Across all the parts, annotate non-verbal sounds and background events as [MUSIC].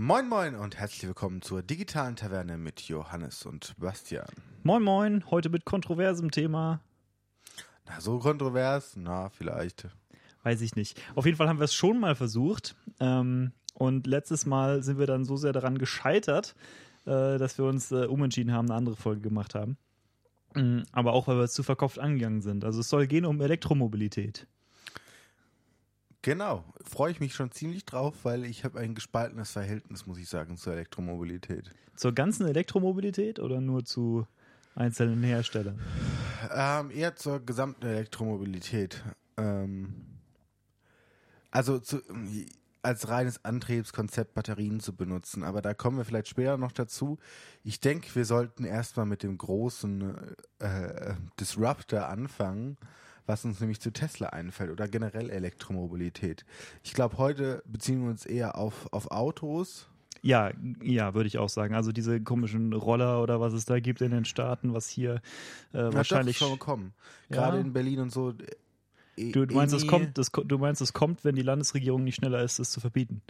Moin Moin und herzlich willkommen zur digitalen Taverne mit Johannes und Bastian. Moin Moin, heute mit kontroversem Thema. Na, so kontrovers? Na, vielleicht. Weiß ich nicht. Auf jeden Fall haben wir es schon mal versucht. Ähm, und letztes Mal sind wir dann so sehr daran gescheitert, äh, dass wir uns äh, umentschieden haben, eine andere Folge gemacht haben. Mhm, aber auch, weil wir es zu verkopft angegangen sind. Also es soll gehen um Elektromobilität. Genau, freue ich mich schon ziemlich drauf, weil ich habe ein gespaltenes Verhältnis, muss ich sagen, zur Elektromobilität. Zur ganzen Elektromobilität oder nur zu einzelnen Herstellern? Ähm, eher zur gesamten Elektromobilität. Ähm, also zu, als reines Antriebskonzept Batterien zu benutzen. Aber da kommen wir vielleicht später noch dazu. Ich denke, wir sollten erstmal mit dem großen äh, Disruptor anfangen, was uns nämlich zu Tesla einfällt oder generell Elektromobilität. Ich glaube, heute beziehen wir uns eher auf, auf Autos. Ja, ja, würde ich auch sagen. Also diese komischen Roller oder was es da gibt in den Staaten, was hier äh, Na wahrscheinlich schon kommen. Gerade Ja. in Berlin und so. Du, du meinst, es eh nie- kommt, das, du meinst, es kommt, wenn die Landesregierung nicht schneller ist, es zu verbieten.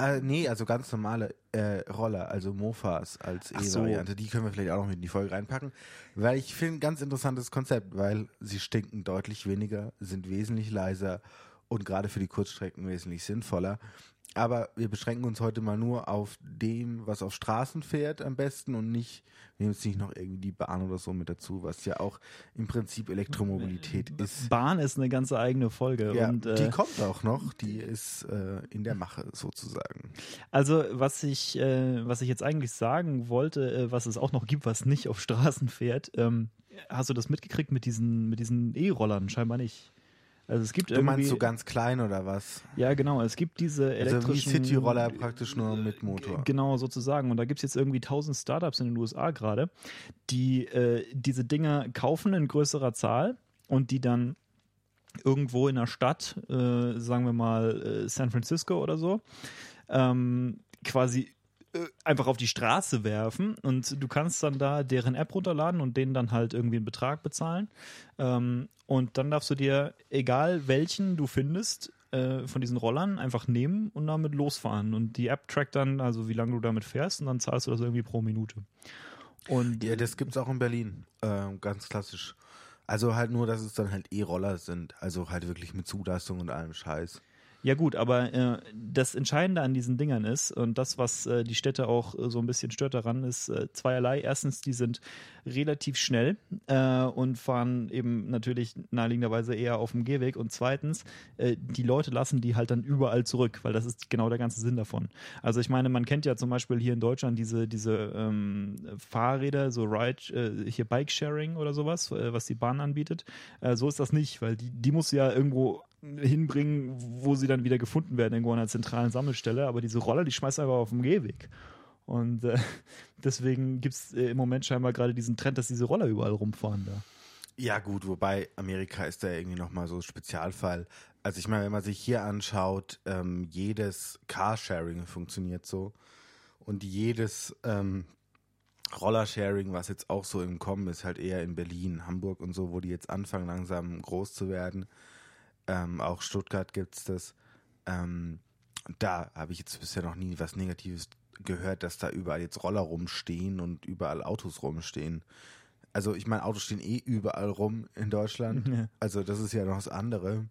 Äh, nee, also ganz normale äh, Roller, also Mofas als Ach so. E-Variante. Die können wir vielleicht auch noch mit in die Folge reinpacken. Weil ich finde ein ganz interessantes Konzept, weil sie stinken deutlich weniger, sind wesentlich leiser und gerade für die Kurzstrecken wesentlich sinnvoller. Aber wir beschränken uns heute mal nur auf dem, was auf Straßen fährt am besten und nicht, wir nehmen jetzt nicht noch irgendwie die Bahn oder so mit dazu, was ja auch im Prinzip Elektromobilität ist. Bahn ist eine ganze eigene Folge. Ja, und, äh, die kommt auch noch, die ist äh, in der Mache sozusagen. Also was ich, äh, was ich jetzt eigentlich sagen wollte, äh, was es auch noch gibt, was nicht auf Straßen fährt, ähm, hast du das mitgekriegt mit diesen, mit diesen E-Rollern? Scheinbar nicht. Also es gibt Du irgendwie, meinst so ganz klein oder was? ja genau, es gibt diese Also wie elektrischen City-Roller praktisch nur mit Motor. Genau, sozusagen. Und da gibt es jetzt irgendwie 1000 Startups in den USA gerade, die äh, diese Dinger kaufen in größerer Zahl und die dann irgendwo in der Stadt, äh, sagen wir mal äh, San Francisco oder so, ähm, quasi einfach auf die Straße werfen und du kannst dann da deren App runterladen und denen dann halt irgendwie einen Betrag bezahlen. Ähm, und dann darfst du dir, egal welchen du findest, äh, von diesen Rollern einfach nehmen und damit losfahren. Und die App trackt dann, also wie lange du damit fährst, und dann zahlst du das irgendwie pro Minute. Und Ja, das gibt's auch in Berlin. Ähm, ganz klassisch. Also halt nur, dass es dann halt E-Roller sind. Also halt wirklich mit Zulassung und allem Scheiß. Ja gut, aber äh, das Entscheidende an diesen Dingern ist und das, was äh, die Städte auch äh, so ein bisschen stört daran, ist äh, zweierlei. Erstens, die sind relativ schnell äh, und fahren eben natürlich naheliegenderweise eher auf dem Gehweg. Und zweitens, äh, die Leute lassen die halt dann überall zurück, weil das ist genau der ganze Sinn davon. Also ich meine, man kennt ja zum Beispiel hier in Deutschland diese, diese ähm, Fahrräder, so Ride, hier Bike-Sharing oder sowas, was die Bahn anbietet. So ist das nicht, weil die, die muss ja irgendwo hinbringen, wo sie dann wieder gefunden werden, irgendwo an einer zentralen Sammelstelle. Aber diese Roller, die schmeißt einfach auf dem Gehweg. Und äh, [LAUGHS] deswegen gibt es äh, im Moment scheinbar gerade diesen Trend, dass diese Roller überall rumfahren da. Ja gut, wobei Amerika ist da irgendwie nochmal so ein Spezialfall. Also ich meine, wenn man sich hier anschaut, ähm, jedes Carsharing funktioniert so. Und jedes ähm, Rollersharing, was jetzt auch so im Kommen ist, halt eher in Berlin, Hamburg und so, wo die jetzt anfangen langsam groß zu werden. Ähm, auch Stuttgart gibt's das. Ähm, da habe ich jetzt bisher noch nie was Negatives gehört, dass da überall jetzt Roller rumstehen und überall Autos rumstehen. Also ich meine, Autos stehen eh überall rum in Deutschland. Ja. Also das ist ja noch das andere.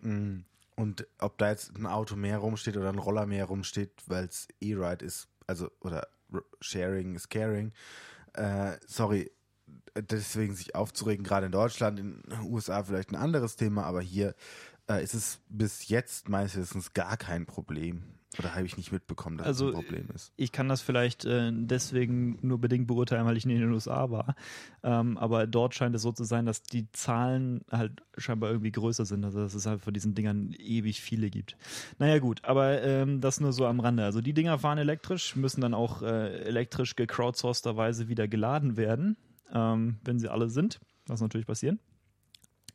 Mm, Und ob da jetzt ein Auto mehr rumsteht oder ein Roller mehr rumsteht, weil es E-Ride ist, also oder Sharing is Caring. Äh, sorry, deswegen sich aufzuregen, gerade in Deutschland, in den USA vielleicht ein anderes Thema, aber hier äh, ist es bis jetzt meistens gar kein Problem. Oder habe ich nicht mitbekommen, dass Also, es ein Problem ist. Ich kann das vielleicht äh, deswegen nur bedingt beurteilen, weil ich nicht in den USA war. Ähm, aber dort scheint es so zu sein, dass die Zahlen halt scheinbar irgendwie größer sind. Also dass es halt von diesen Dingern ewig viele gibt. Naja gut, aber ähm, das nur so am Rande. Also die Dinger fahren elektrisch, müssen dann auch äh, elektrisch gecrowdsourceterweise wieder geladen werden, ähm, wenn sie alle sind, was natürlich passieren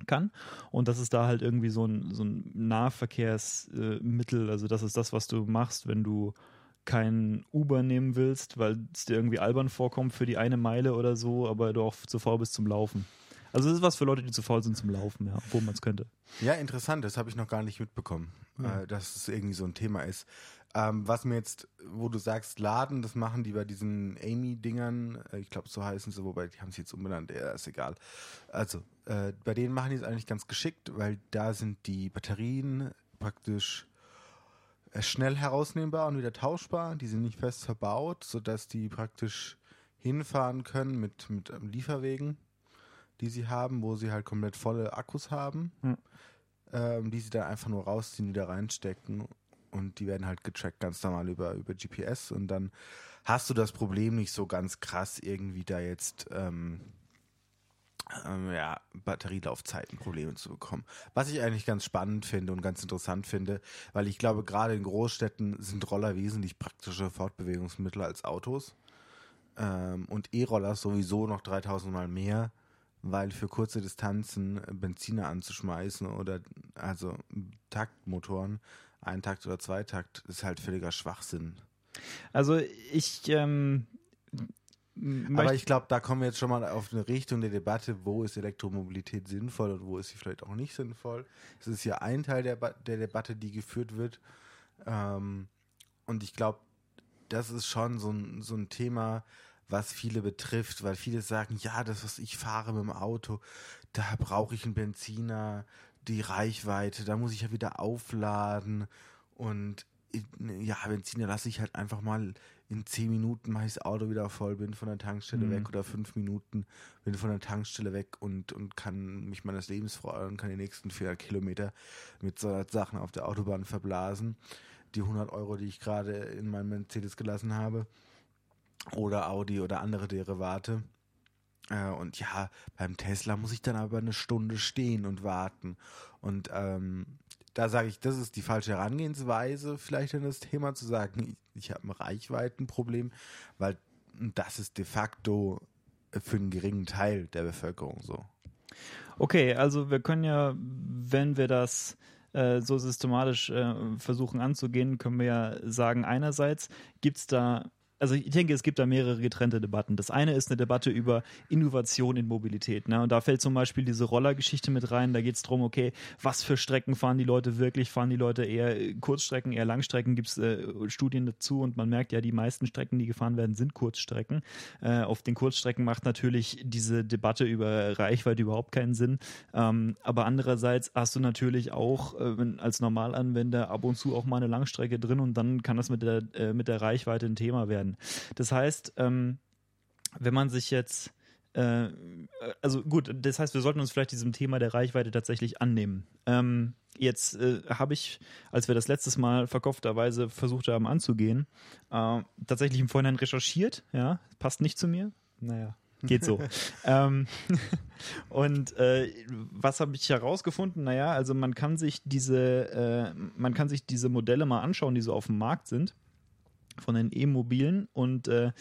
kann. Und das ist da halt irgendwie so ein, so ein Nahverkehrsmittel. Also das ist das, was du machst, wenn du kein Uber nehmen willst, weil es dir irgendwie albern vorkommt für die eine Meile oder so, aber du auch zu faul bist zum Laufen. Also das ist was für Leute, die zu faul sind zum Laufen, ja, obwohl man es könnte. Ja, interessant, das habe ich noch gar nicht mitbekommen, Ja. äh, dass es irgendwie so ein Thema ist. Ähm, was mir jetzt, wo du sagst, Laden, das machen die bei diesen Amy-Dingern, äh, ich glaube, so heißen sie, wobei die haben sie jetzt umbenannt, ja, ist egal. Also, äh, bei denen machen die es eigentlich ganz geschickt, weil da sind die Batterien praktisch äh, schnell herausnehmbar und wieder tauschbar. Die sind nicht fest verbaut, sodass die praktisch hinfahren können mit, mit ähm, Lieferwegen, die sie haben, wo sie halt komplett volle Akkus haben, Hm. ähm, die sie dann einfach nur rausziehen, wieder reinstecken und die werden halt getrackt ganz normal über, über GPS und dann hast du das Problem nicht so ganz krass irgendwie da jetzt ähm, ähm, ja, Batterielaufzeiten Probleme zu bekommen. Was ich eigentlich ganz spannend finde und ganz interessant finde, weil ich glaube, gerade in Großstädten sind Roller wesentlich praktische Fortbewegungsmittel als Autos. Ähm, und E-Roller sowieso noch 3000 Mal mehr, weil für kurze Distanzen Benziner anzuschmeißen oder also Taktmotoren, Eintakt oder Zweitakt, ist halt völliger Schwachsinn. Also ich ähm, Aber ich glaube, da kommen wir jetzt schon mal auf eine Richtung der Debatte, wo ist Elektromobilität sinnvoll und wo ist sie vielleicht auch nicht sinnvoll. Das ist ja ein Teil der, der Debatte, die geführt wird. Ähm, und ich glaube, das ist schon so ein, so ein Thema, was viele betrifft, weil viele sagen, ja, das, was ich fahre mit dem Auto, da brauche ich einen Benziner, die Reichweite, da muss ich ja wieder aufladen und in- ja, Benziner lasse ich halt einfach mal in zehn Minuten mache ich das Auto wieder voll, bin von der Tankstelle Mhm. weg oder fünf Minuten bin von der Tankstelle weg und, und kann mich meines Lebens freuen und kann die nächsten 400 Kilometer mit so Sachen auf der Autobahn verblasen. Die 100 Euro, die ich gerade in meinem Mercedes gelassen habe oder Audi oder andere Derivate. Äh, und ja, beim Tesla muss ich dann aber eine Stunde stehen und warten. Und ähm, da sage ich, das ist die falsche Herangehensweise, vielleicht an das Thema zu sagen, ich, ich habe ein Reichweitenproblem, weil das ist de facto für einen geringen Teil der Bevölkerung so. Okay, also wir können ja, wenn wir das äh, so systematisch äh, versuchen anzugehen, können wir ja sagen, einerseits gibt es da, also ich denke, es gibt da mehrere getrennte Debatten. Das eine ist eine Debatte über Innovation in Mobilität. Ne? Und da fällt zum Beispiel diese Rollergeschichte mit rein. Da geht es darum, okay, was für Strecken fahren die Leute wirklich? Fahren die Leute eher äh, Kurzstrecken, eher Langstrecken? Gibt es äh, Studien dazu? Und man merkt ja, die meisten Strecken, die gefahren werden, sind Kurzstrecken. Äh, auf den Kurzstrecken macht natürlich diese Debatte über Reichweite überhaupt keinen Sinn. Ähm, aber andererseits hast du natürlich auch äh, als Normalanwender ab und zu auch mal eine Langstrecke drin und dann kann das mit der, äh, mit der Reichweite ein Thema werden. Das heißt, ähm, wenn man sich jetzt äh, also gut, das heißt, wir sollten uns vielleicht diesem Thema der Reichweite tatsächlich annehmen. Ähm, jetzt äh, habe ich, als wir das letztes Mal verkopfterweise versucht haben anzugehen, äh, tatsächlich im Vorhinein recherchiert. Ja, passt nicht zu mir. Naja, geht so. [LAUGHS] ähm, und äh, was habe ich herausgefunden? Naja, also man kann sich diese, äh, man kann sich diese Modelle mal anschauen, die so auf dem Markt sind von den E-Mobilen und äh,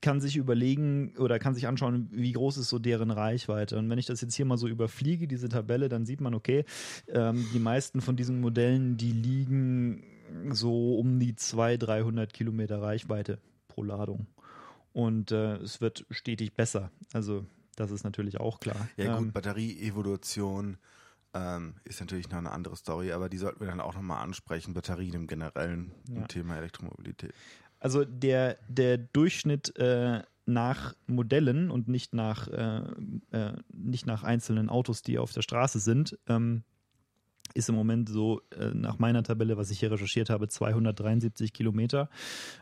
kann sich überlegen oder kann sich anschauen, wie groß ist so deren Reichweite. Und wenn ich das jetzt hier mal so überfliege, diese Tabelle, dann sieht man, okay, ähm, die meisten von diesen Modellen, die liegen so um die 200, 300 Kilometer Reichweite pro Ladung. Und äh, es wird stetig besser. Also das ist natürlich auch klar. Ja gut, Ähm, Batterieevolution ähm, ist natürlich noch eine andere Story, aber die sollten wir dann auch nochmal ansprechen, Batterien im Generellen Ja. im Thema Elektromobilität. Also der, der Durchschnitt äh, nach Modellen und nicht nach, äh, äh, nicht nach einzelnen Autos, die auf der Straße sind, ähm, ist im Moment so äh, nach meiner Tabelle, was ich hier recherchiert habe, 273 Kilometer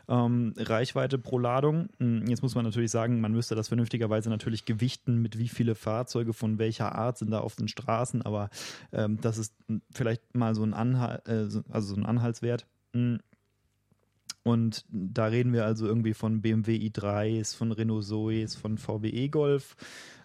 ähm, Reichweite pro Ladung. Hm, Jetzt muss man natürlich sagen, man müsste das vernünftigerweise natürlich gewichten, mit wie viele Fahrzeuge von welcher Art sind da auf den Straßen, aber ähm, das ist hm, vielleicht mal so ein, Anhal äh, so- also so ein Anhaltswert. Und da reden wir also irgendwie von BMW i3s, von Renault Zoes, von VW e-Golf,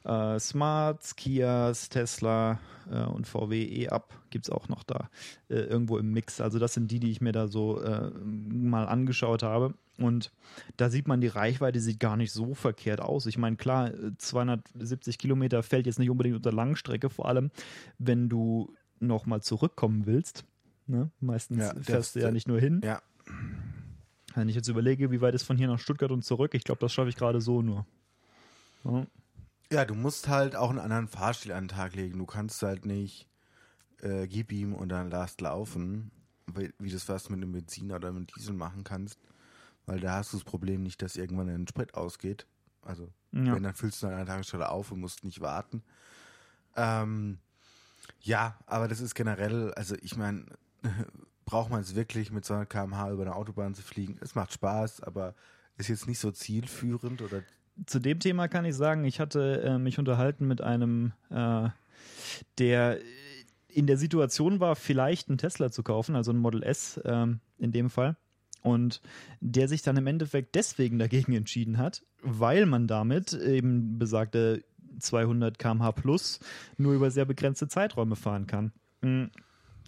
äh, Smarts, Kias, Tesla äh, und VW e-Up gibt es auch noch da äh, irgendwo im Mix. Also das sind die, die ich mir da so äh, mal angeschaut habe. Und da sieht man, die Reichweite sieht gar nicht so verkehrt aus. Ich meine, klar, äh, 270 Kilometer fällt jetzt nicht unbedingt unter Langstrecke, vor allem wenn du nochmal zurückkommen willst. Ne? Meistens Ja, fährst du ja nicht nur hin. Ja, Wenn ich jetzt überlege, wie weit ist von hier nach Stuttgart und zurück, ich glaube, das schaffe ich gerade so nur. Ja. Ja, du musst halt auch einen anderen Fahrstil an den Tag legen. Du kannst halt nicht äh, gib ihm und dann lasst laufen. wie, wie das was mit einem Benzin oder mit Diesel machen kannst. Weil da hast du das Problem nicht, dass irgendwann ein Sprit ausgeht. Also, Ja. wenn, dann füllst du an einer Tankstelle auf und musst nicht warten. Ähm, ja, aber das ist generell, also ich meine, [LAUGHS] braucht man es wirklich mit 200 km/h über eine Autobahn zu fliegen? Es macht Spaß, aber ist jetzt nicht so zielführend oder Zu dem Thema kann ich sagen, ich hatte äh, mich unterhalten mit einem, äh, der in der Situation war, vielleicht einen Tesla zu kaufen, also ein Model S ähm, in dem Fall. Und der sich dann im Endeffekt deswegen dagegen entschieden hat, weil man damit eben besagte 200 km/h plus nur über sehr begrenzte Zeiträume fahren kann.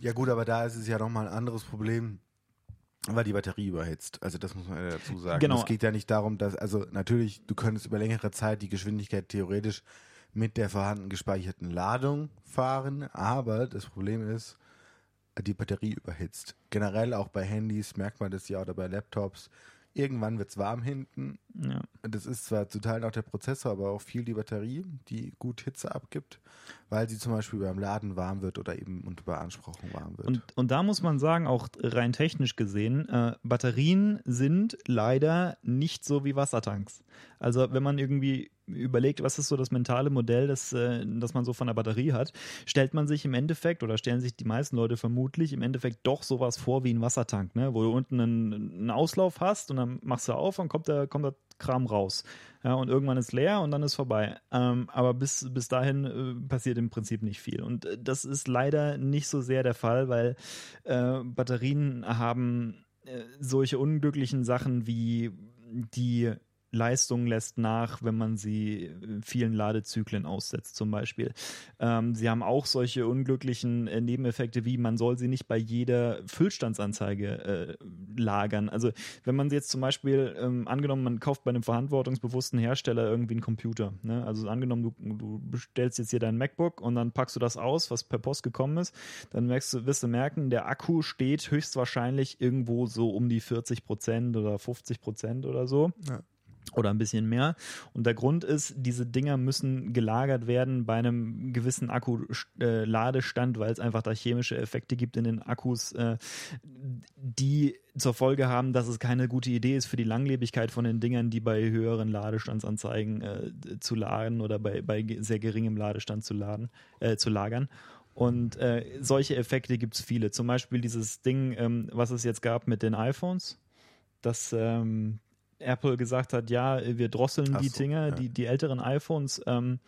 Ja gut, aber da ist es ja nochmal ein anderes Problem, weil die Batterie überhitzt. Also das muss man ja dazu sagen. Genau. Es geht ja nicht darum, dass, also natürlich, du könntest über längere Zeit die Geschwindigkeit theoretisch mit der vorhanden gespeicherten Ladung fahren, aber das Problem ist, die Batterie überhitzt. Generell auch bei Handys merkt man das ja oder bei Laptops. Irgendwann wird es warm hinten. Ja. Das ist zwar zu Teilen auch der Prozessor, aber auch viel die Batterie, die gut Hitze abgibt, weil sie zum Beispiel beim Laden warm wird oder eben unter Beanspruchung warm wird. Und, und da muss man sagen, auch rein technisch gesehen, äh, Batterien sind leider nicht so wie Wassertanks. Also wenn man irgendwie überlegt, was ist so das mentale Modell, das, äh, das man so von der Batterie hat, stellt man sich im Endeffekt oder stellen sich die meisten Leute vermutlich im Endeffekt doch sowas vor wie ein Wassertank, ne? wo du unten einen, einen Auslauf hast und dann machst du auf und kommt der, kommt der Kram raus. Ja, und irgendwann ist leer und dann ist vorbei. Ähm, aber bis, bis dahin äh, passiert im Prinzip nicht viel. Und äh, das ist leider nicht so sehr der Fall, weil äh, Batterien haben äh, solche unglücklichen Sachen wie die Leistung lässt nach, wenn man sie vielen Ladezyklen aussetzt, zum Beispiel. Ähm, sie haben auch solche unglücklichen äh, Nebeneffekte, wie man soll sie nicht bei jeder Füllstandsanzeige äh, lagern. Also wenn man sie jetzt zum Beispiel, ähm, angenommen, man kauft bei einem verantwortungsbewussten Hersteller irgendwie einen Computer. Ne? Also angenommen, du, du bestellst jetzt hier dein MacBook und dann packst du das aus, was per Post gekommen ist, dann merkst du, wirst du merken, der Akku steht höchstwahrscheinlich irgendwo so um die 40 Prozent oder 50 Prozent oder so. Ja. Oder ein bisschen mehr. Und der Grund ist, diese Dinger müssen gelagert werden bei einem gewissen Akku-Ladestand, weil es einfach da chemische Effekte gibt in den Akkus, äh, die zur Folge haben, dass es keine gute Idee ist für die Langlebigkeit von den Dingern, die bei höheren Ladestandsanzeigen äh, zu laden oder bei, bei sehr geringem Ladestand zu laden, äh, zu lagern. Und äh, solche Effekte gibt es viele. Zum Beispiel dieses Ding, ähm, was es jetzt gab mit den iPhones, dass ähm, Apple gesagt hat, ja, wir drosseln Ach die so, Dinger, ja. die, die älteren iPhones, ähm,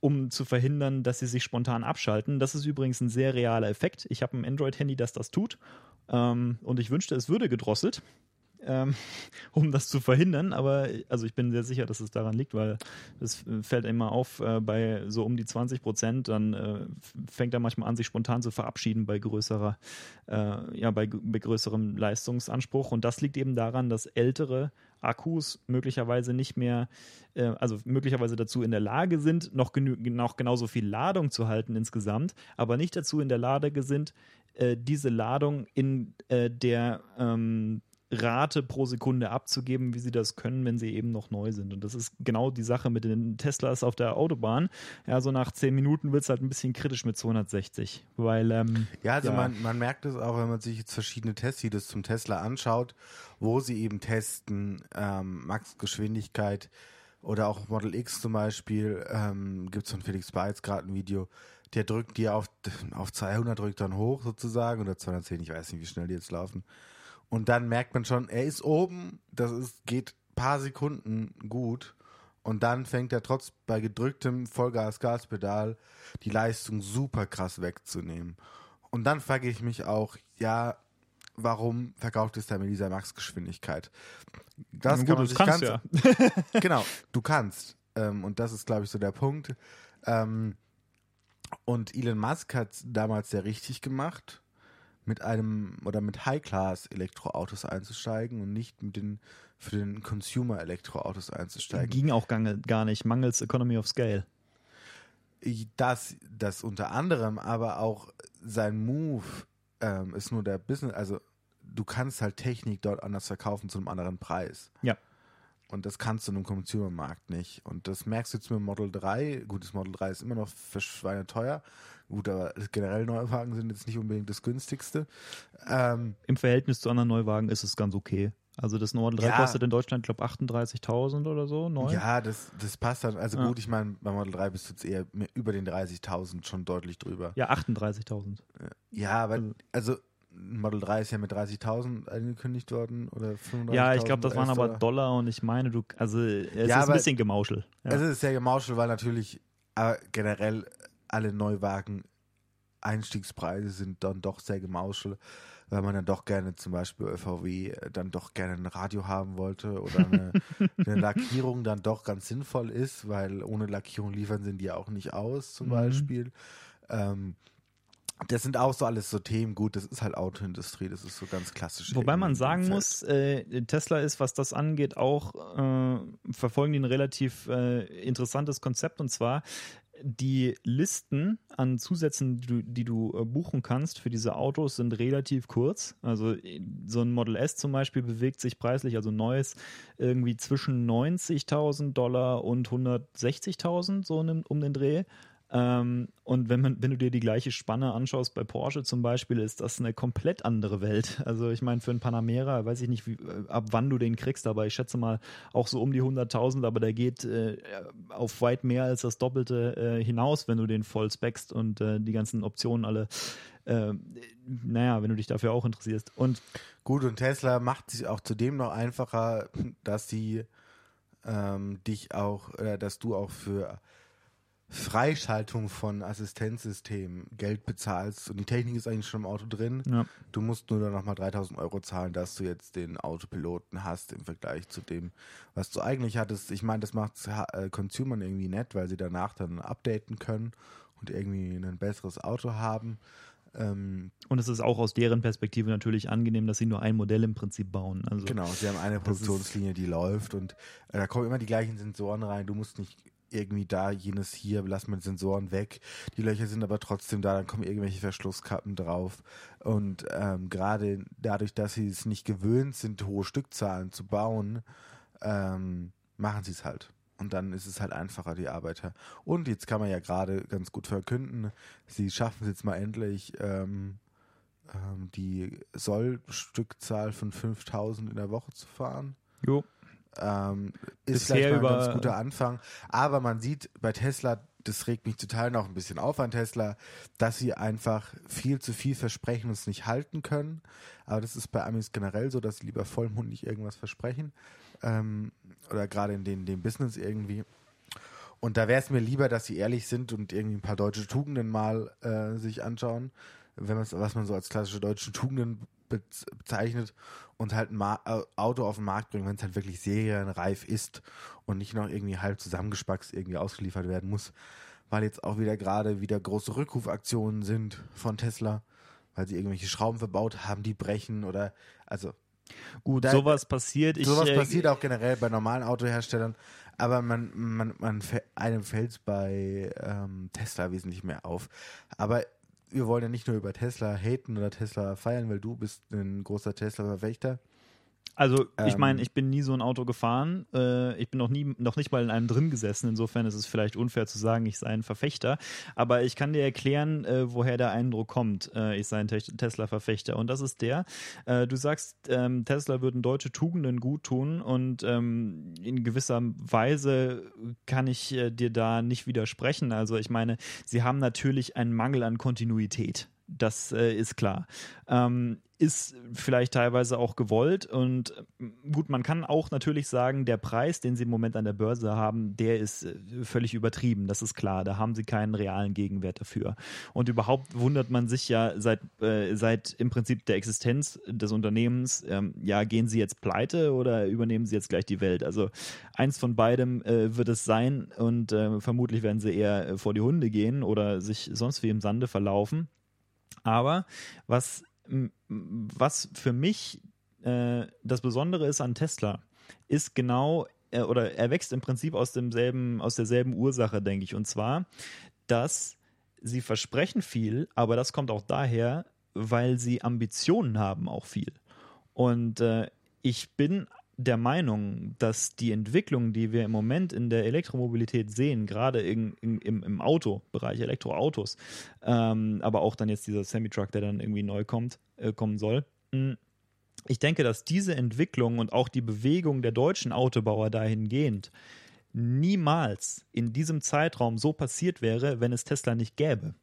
um zu verhindern, dass sie sich spontan abschalten. Das ist übrigens ein sehr realer Effekt. Ich habe ein Android-Handy, das das tut. Ähm, und ich wünschte, es würde gedrosselt, ähm, [LAUGHS] um das zu verhindern. Aber also ich bin sehr sicher, dass es daran liegt, weil es fällt immer auf, äh, bei so um die 20 Prozent, dann äh, fängt er manchmal an, sich spontan zu verabschieden bei größerer, äh, ja, bei, bei größerem Leistungsanspruch. Und das liegt eben daran, dass ältere Akkus möglicherweise nicht mehr, äh, also möglicherweise dazu in der Lage sind, noch, noch genauso viel Ladung zu halten insgesamt, aber nicht dazu in der Lage sind, äh, diese Ladung in äh, der ähm, Rate pro Sekunde abzugeben, wie sie das können, wenn sie eben noch neu sind. Und das ist genau die Sache mit den Teslas auf der Autobahn. Ja, so nach 10 Minuten wird es halt ein bisschen kritisch mit 260, weil ähm, Ja, also Ja. Man, man merkt es auch, wenn man sich jetzt verschiedene Testvideos zum Tesla anschaut, wo sie eben testen, ähm, Max-Geschwindigkeit oder auch Model X zum Beispiel, ähm, gibt es von Felix Beitz gerade ein Video, der drückt die auf, auf 200, drückt dann hoch sozusagen oder 210, ich weiß nicht, wie schnell die jetzt laufen. Und dann merkt man schon, er ist oben, das ist, geht paar Sekunden gut. Und dann fängt er trotz bei gedrücktem Vollgas-Gaspedal die Leistung super krass wegzunehmen. Und dann frage ich mich auch, ja, warum verkauft es er mit dieser Max-Geschwindigkeit? Das gut, kann man das sich kannst ganz, ja. [LAUGHS] genau, du kannst. Ähm, und das ist, glaube ich, so der Punkt. Ähm, und Elon Musk hat damals sehr richtig gemacht, mit einem oder mit High-Class-Elektroautos einzusteigen und nicht mit den für den Consumer-Elektroautos einzusteigen. ging auch gar, nicht, mangels Economy of Scale. Das, das unter anderem, aber auch sein Move ähm, ist nur der Business, also du kannst halt Technik dort anders verkaufen zu einem anderen Preis. Ja. Und das kannst du in einem Consumer-Markt nicht. Und das merkst du jetzt mit dem Model 3. Gut, das Model 3 ist immer noch für teuer. Gut, aber generell Neuwagen sind jetzt nicht unbedingt das günstigste. Ähm, Im Verhältnis zu anderen Neuwagen ist es ganz okay. Also das Model 3 ja, kostet in Deutschland, glaube 38.000 oder so, neu. Ja, das, das passt dann. Also ja. gut, ich meine, bei Model 3 bist du jetzt eher über den 30.000 schon deutlich drüber. Ja, 38.000. Ja, aber also, also Model 3 ist ja mit 30.000 angekündigt worden oder 35.000. Ja, ich glaube, das waren aber Dollar und ich meine, du, also es ja, ist ein bisschen Gemauschel. Ja. Es ist sehr gemauschel, weil natürlich aber generell alle Neuwagen Einstiegspreise sind dann doch sehr gemauschel, weil man dann doch gerne zum Beispiel VW dann doch gerne ein Radio haben wollte oder eine, [LAUGHS] eine Lackierung dann doch ganz sinnvoll ist, weil ohne Lackierung liefern sie die auch nicht aus zum mhm. Beispiel. Ähm, das sind auch so alles so Themen. Gut, das ist halt Autoindustrie, das ist so ganz klassisch. Wobei man sagen muss, äh, Tesla ist, was das angeht, auch äh, verfolgen die ein relativ äh, interessantes Konzept und zwar die Listen an Zusätzen, die du, die du äh, buchen kannst für diese Autos, sind relativ kurz. Also so ein Model S zum Beispiel bewegt sich preislich, also neues, irgendwie zwischen 90.000 Dollar und 160.000 so um den Dreh. Ähm, und wenn, man, wenn du dir die gleiche Spanne anschaust bei Porsche zum Beispiel, ist das eine komplett andere Welt. [LAUGHS] Also ich meine, für einen Panamera weiß ich nicht, wie, äh, ab wann du den kriegst, aber ich schätze mal auch so um die 100.000, aber der geht äh, auf weit mehr als das Doppelte äh, hinaus, wenn du den voll speckst und äh, die ganzen Optionen alle äh, naja, wenn du dich dafür auch interessierst. Und gut, und Tesla macht sich auch zudem noch einfacher, dass sie ähm, dich auch, äh, dass du auch für Freischaltung von Assistenzsystemen Geld bezahlst und die Technik ist eigentlich schon im Auto drin. Ja. Du musst nur dann nochmal 3000 Euro zahlen, dass du jetzt den Autopiloten hast im Vergleich zu dem, was du eigentlich hattest. Ich meine, das macht äh, Consumern irgendwie nett, weil sie danach dann updaten können und irgendwie ein besseres Auto haben. Ähm, und es ist auch aus deren Perspektive natürlich angenehm, dass sie nur ein Modell im Prinzip bauen. Also, genau, sie haben eine Produktionslinie, die läuft und äh, da kommen immer die gleichen Sensoren rein. Du musst nicht irgendwie da, jenes hier, lass mal Sensoren weg. Die Löcher sind aber trotzdem da, dann kommen irgendwelche Verschlusskappen drauf. Und ähm, gerade dadurch, dass sie es nicht gewöhnt sind, hohe Stückzahlen zu bauen, ähm, machen sie es halt. Und dann ist es halt einfacher, die Arbeiter. Und jetzt kann man ja gerade ganz gut verkünden, sie schaffen es jetzt mal endlich, ähm, ähm die Sollstückzahl von 5000 in der Woche zu fahren. Jo. Ähm, ist Bisher vielleicht mal ein ganz guter Anfang. Aber man sieht bei Tesla, das regt mich total noch ein bisschen auf an Tesla, dass sie einfach viel zu viel versprechen und es nicht halten können. Aber das ist bei Amis generell so, dass sie lieber vollmundig irgendwas versprechen. Ähm, oder gerade in dem, dem Business irgendwie. Und da wäre es mir lieber, dass sie ehrlich sind und irgendwie ein paar deutsche Tugenden mal äh, sich anschauen, wenn man was man so als klassische deutsche Tugenden bezeichnet und halt ein äh, Auto auf den Markt bringen, wenn es halt wirklich serienreif ist und nicht noch irgendwie halb zusammengespackst irgendwie ausgeliefert werden muss, weil jetzt auch wieder gerade wieder große Rückrufaktionen sind von Tesla, weil sie irgendwelche Schrauben verbaut haben, die brechen oder also Gut, da, sowas passiert. Ich, sowas äh, passiert auch generell bei normalen Autoherstellern, aber man, man, man einem fällt es bei ähm, Tesla wesentlich mehr auf. Aber wir wollen ja nicht nur über Tesla haten oder Tesla feiern, weil du bist ein großer Tesla-Verfechter. Also ich meine, ähm. ich bin nie so ein Auto gefahren. Äh, ich bin noch nie, noch nicht mal in einem drin gesessen. Insofern ist es vielleicht unfair zu sagen, ich sei ein Verfechter. Aber ich kann dir erklären, äh, woher der Eindruck kommt, äh, ich sei ein Tesla-Verfechter. Und das ist der. du sagst, ähm, Tesla würden deutsche Tugenden gut tun und ähm, in gewisser Weise kann ich dir da nicht widersprechen. Also ich meine, sie haben natürlich einen Mangel an Kontinuität. Das ist klar ist vielleicht teilweise auch gewollt. Und äh, gut, man kann auch natürlich sagen, der Preis, den sie im Moment an der Börse haben, der ist äh, völlig übertrieben. Das ist klar. Da haben sie keinen realen Gegenwert dafür. Und überhaupt wundert man sich ja seit, äh, seit im Prinzip der Existenz des Unternehmens, ähm, ja, gehen sie jetzt pleite oder übernehmen sie jetzt gleich die Welt? Also eins von beidem äh, wird es sein und äh, vermutlich werden sie eher äh, vor die Hunde gehen oder sich sonst wie im Sande verlaufen. Aber was was für mich äh, das Besondere ist an Tesla, ist genau, äh, oder er wächst im Prinzip aus demselben, aus derselben Ursache, denke ich. Und zwar, dass sie versprechen viel, aber das kommt auch daher, weil sie Ambitionen haben, auch viel. Und äh, ich bin der Meinung, dass die Entwicklung, die wir im Moment in der Elektromobilität sehen, gerade in, in, im, im Autobereich, Elektroautos, ähm, aber auch dann jetzt dieser Semi-Truck, der dann irgendwie neu kommt, äh, kommen soll, hm, ich denke, dass diese Entwicklung und auch die Bewegung der deutschen Autobauer dahingehend niemals in diesem Zeitraum so passiert wäre, wenn es Tesla nicht gäbe.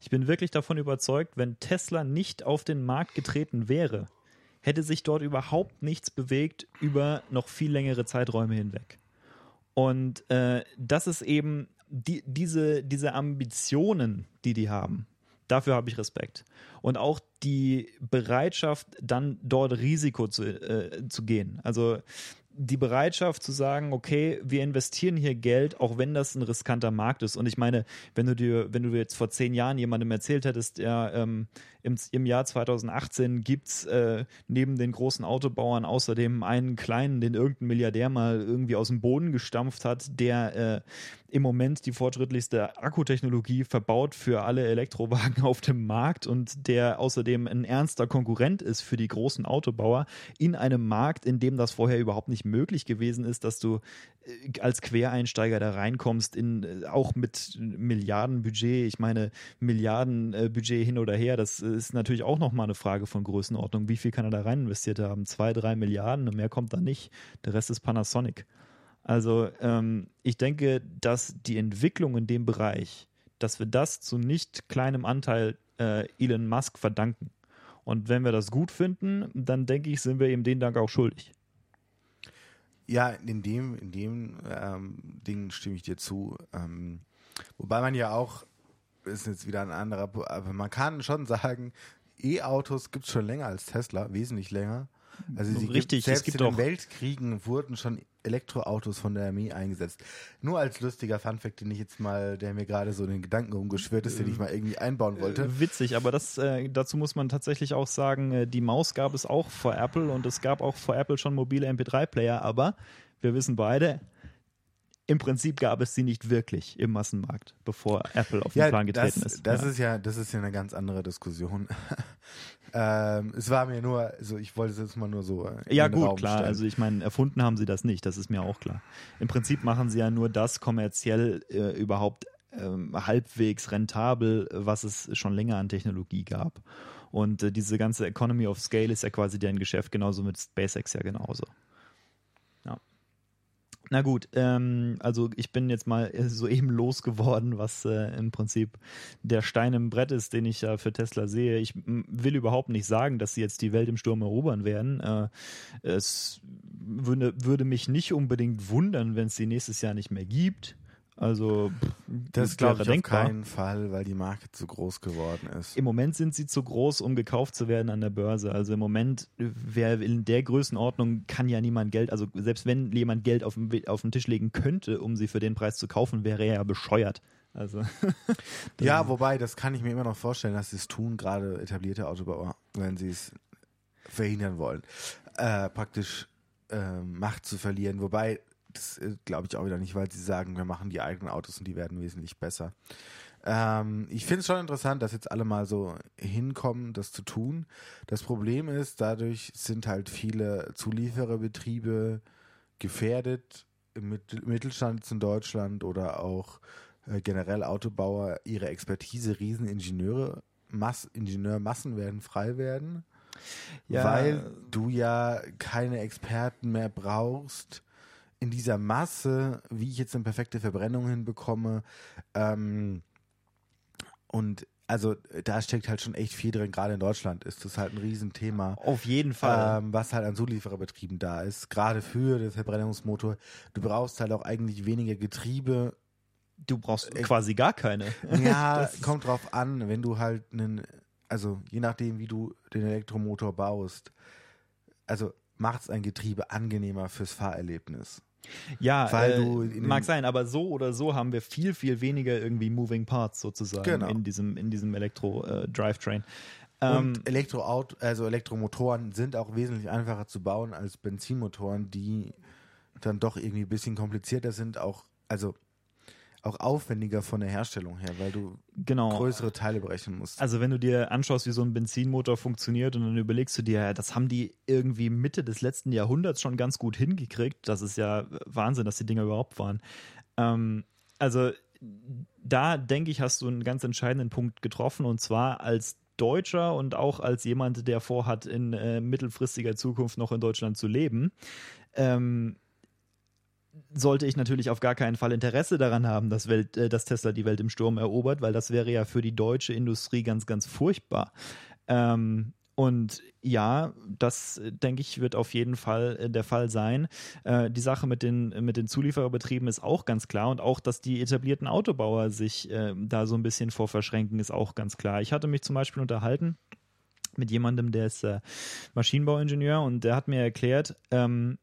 Ich bin wirklich davon überzeugt, wenn Tesla nicht auf den Markt getreten wäre, hätte sich dort überhaupt nichts bewegt über noch viel längere Zeiträume hinweg. Und äh, das ist eben die, diese, diese Ambitionen, die die haben. Dafür habe ich Respekt. Und auch die Bereitschaft, dann dort Risiko zu, äh, zu gehen. Also die Bereitschaft zu sagen, okay, wir investieren hier Geld, auch wenn das ein riskanter Markt ist. Und ich meine, wenn du dir, wenn du jetzt vor zehn Jahren jemandem erzählt hättest, ja, ähm, im, im Jahr 2018 gibt's äh, neben den großen Autobauern außerdem einen kleinen, den irgendein Milliardär mal irgendwie aus dem Boden gestampft hat, der äh, im Moment die fortschrittlichste Akkutechnologie verbaut für alle Elektrowagen [LAUGHS] auf dem Markt und der außerdem ein ernster Konkurrent ist für die großen Autobauer in einem Markt, in dem das vorher überhaupt nicht möglich gewesen ist, dass du äh, als Quereinsteiger da reinkommst, in, äh, auch mit Milliardenbudget. Ich meine, Milliardenbudget hin oder her, das ist natürlich auch nochmal eine Frage von Größenordnung. Wie viel kann er da rein investiert haben? Zwei, drei Milliarden, mehr kommt da nicht. Der Rest ist Panasonic. Also ähm, ich denke, dass die Entwicklung in dem Bereich, dass wir das zu nicht kleinem Anteil äh, Elon Musk verdanken. Und wenn wir das gut finden, dann denke ich, sind wir ihm den Dank auch schuldig. Ja, in dem, in dem ähm, Ding stimme ich dir zu. Ähm, wobei man ja auch, ist jetzt wieder ein anderer, aber man kann schon sagen, E-Autos gibt es schon länger als Tesla, wesentlich länger. Also sie Richtig, gibt, selbst es gibt in den Weltkriegen wurden schon Elektroautos von der Armee eingesetzt. Nur als lustiger Funfact, den ich jetzt mal, der mir gerade so in den Gedanken rumgeschwirrt ist, den ich mal irgendwie einbauen wollte. Äh, witzig, aber das, äh, dazu muss man tatsächlich auch sagen, äh, die Maus gab es auch vor Apple und es gab auch vor Apple schon mobile MP3-Player, aber wir wissen beide, im Prinzip gab es sie nicht wirklich im Massenmarkt, bevor Apple auf den Plan getreten das, ist. Das ja. ist ja, das ist ja eine ganz andere Diskussion. [LAUGHS] ähm, es war mir nur, also ich wollte es jetzt mal nur so. Ja, gut, Raum klar. stellen. Also ich meine, erfunden haben sie das nicht, das ist mir auch klar. Im Prinzip machen sie ja nur das kommerziell äh, überhaupt ähm, halbwegs rentabel, was es schon länger an Technologie gab. Und äh, diese ganze Economy of Scale ist ja quasi deren Geschäft, genauso mit SpaceX ja genauso. Na gut, ähm, also ich bin jetzt mal soeben losgeworden, was äh, im Prinzip der Stein im Brett ist, den ich ja für Tesla sehe. Ich will überhaupt nicht sagen, dass sie jetzt die Welt im Sturm erobern werden. Äh, es würde, würde mich nicht unbedingt wundern, wenn es sie nächstes Jahr nicht mehr gibt. Also pff, das glaube ich auf denkbar. keinen Fall, weil die Marke zu groß geworden ist. Im Moment sind sie zu groß, um gekauft zu werden an der Börse. Also im Moment, wer in der Größenordnung kann ja niemand Geld, also selbst wenn jemand Geld auf den, auf den Tisch legen könnte, um sie für den Preis zu kaufen, wäre er ja bescheuert. Also [LAUGHS] Ja, wobei, das kann ich mir immer noch vorstellen, dass sie es tun, gerade etablierte Autobauer, wenn sie es verhindern wollen, äh, praktisch äh, Macht zu verlieren. Wobei, das glaube ich auch wieder nicht, weil sie sagen, wir machen die eigenen Autos und die werden wesentlich besser. Ähm, ich finde es schon interessant, dass jetzt alle mal so hinkommen, das zu tun. Das Problem ist, dadurch sind halt viele Zuliefererbetriebe gefährdet, im Mit- Mittelstand in Deutschland oder auch äh, generell Autobauer, ihre Expertise, Rieseningenieure, Mass Ingenieurmassen werden frei werden, Ja. weil du ja keine Experten mehr brauchst in dieser Masse, wie ich jetzt eine perfekte Verbrennung hinbekomme. Ähm, und also da steckt halt schon echt viel drin, gerade in Deutschland ist das halt ein Riesenthema. auf jeden Fall. Ähm, was halt an Zuliefererbetrieben da ist, gerade für den Verbrennungsmotor. Du brauchst halt auch eigentlich weniger Getriebe. du brauchst quasi gar keine. [LAUGHS] Ja, [LAUGHS] kommt drauf an, wenn du halt einen, also je nachdem, wie du den Elektromotor baust, also macht es ein Getriebe angenehmer fürs Fahrerlebnis. Ja, Weil äh, du mag sein, aber so oder so haben wir viel, viel weniger irgendwie Moving Parts sozusagen Genau. in diesem, in diesem Elektro-Drivetrain. Ähm, Und Elektroauto, also Elektromotoren sind auch wesentlich einfacher zu bauen als Benzinmotoren, die dann doch irgendwie ein bisschen komplizierter sind. Auch, also auch aufwendiger von der Herstellung her, weil du genau. größere Teile berechnen musst. Also wenn du dir anschaust, wie so ein Benzinmotor funktioniert und dann überlegst du dir, das haben die irgendwie Mitte des letzten Jahrhunderts schon ganz gut hingekriegt. Das ist ja Wahnsinn, dass die Dinger überhaupt waren. Ähm, also da denke ich, hast du einen ganz entscheidenden Punkt getroffen und zwar als Deutscher und auch als jemand, der vorhat, in äh, mittelfristiger Zukunft noch in Deutschland zu leben. Ähm, sollte ich natürlich auf gar keinen Fall Interesse daran haben, dass, Welt, äh, dass Tesla die Welt im Sturm erobert, weil das wäre ja für die deutsche Industrie ganz, ganz furchtbar. Ähm, und ja, das denke ich, wird auf jeden Fall äh, der Fall sein. Äh, die Sache mit den, mit den Zuliefererbetrieben ist auch ganz klar und auch, dass die etablierten Autobauer sich äh, da so ein bisschen vor verschränken, ist auch ganz klar. Ich hatte mich zum Beispiel unterhalten mit jemandem, der ist äh, Maschinenbauingenieur und der hat mir erklärt, ähm,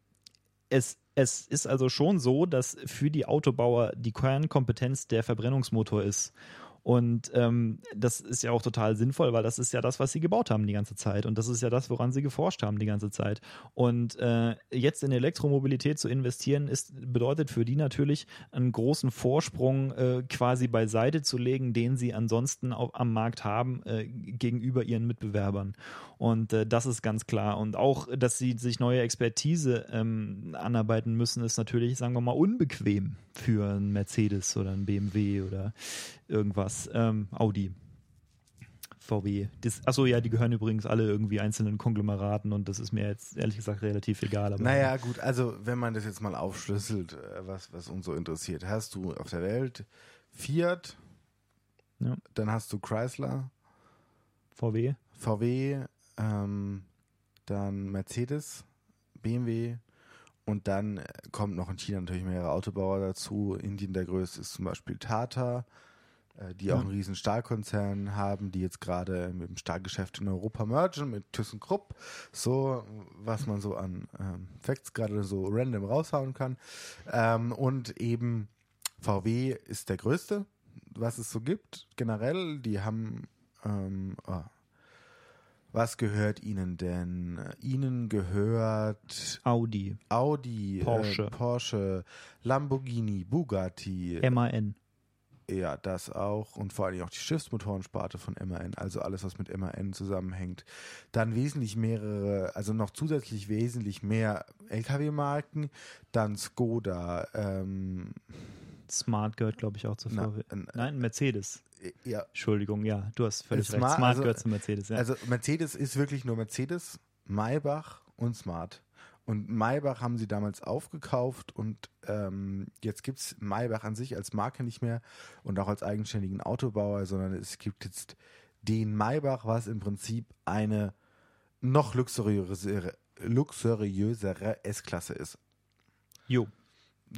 es es ist also schon so, dass für die Autobauer die Kernkompetenz der Verbrennungsmotor ist. Und ähm, das ist ja auch total sinnvoll, weil das ist ja das, was sie gebaut haben die ganze Zeit. Und das ist ja das, woran sie geforscht haben die ganze Zeit. Und äh, jetzt in Elektromobilität zu investieren, ist, bedeutet für die natürlich einen großen Vorsprung äh, quasi beiseite zu legen, den sie ansonsten auf, am Markt haben äh, gegenüber ihren Mitbewerbern. Und äh, das ist ganz klar. Und auch, dass sie sich neue Expertise ähm, anarbeiten müssen, ist natürlich, sagen wir mal, unbequem für einen Mercedes oder einen BMW oder irgendwas. Ähm, Audi. VW. Das, achso, ja, die gehören übrigens alle irgendwie einzelnen Konglomeraten und das ist mir jetzt ehrlich gesagt relativ egal. Aber naja, gut, also wenn man das jetzt mal aufschlüsselt, äh, was, was uns so interessiert, hast du auf der Welt Fiat, ja. dann hast du Chrysler, VW, VW, ähm, dann Mercedes, BMW und dann kommt noch in China natürlich mehrere Autobauer dazu. Indien der größte ist zum Beispiel Tata äh, die auch einen riesen Stahlkonzern haben, die jetzt gerade mit dem Stahlgeschäft in Europa mergen, mit ThyssenKrupp, so was man so an ähm, Facts gerade so random raushauen kann. Ähm, und eben VW ist der größte, was es so gibt, generell. Die haben ähm, oh, was gehört Ihnen denn? Ihnen gehört Audi, Audi, Porsche, äh, Porsche Lamborghini, Bugatti, MAN. Ja, das auch und vor allem auch die Schiffsmotorensparte von MAN, also alles, was mit MAN zusammenhängt. Dann wesentlich mehrere, also noch zusätzlich wesentlich mehr Lkw-Marken, dann Skoda, ähm, Smart gehört, glaube ich, auch zu VW. Nein, Mercedes. Äh, ja. Entschuldigung, ja, du hast völlig Smart, recht. Smart also, gehört zu Mercedes, ja. Also Mercedes ist wirklich nur Mercedes, Maybach und Smart. Und Maybach haben sie damals aufgekauft und ähm, jetzt gibt es Maybach an sich als Marke nicht mehr und auch als eigenständigen Autobauer, sondern es gibt jetzt den Maybach, was im Prinzip eine noch luxuriösere, luxuriösere S-Klasse ist. Jo.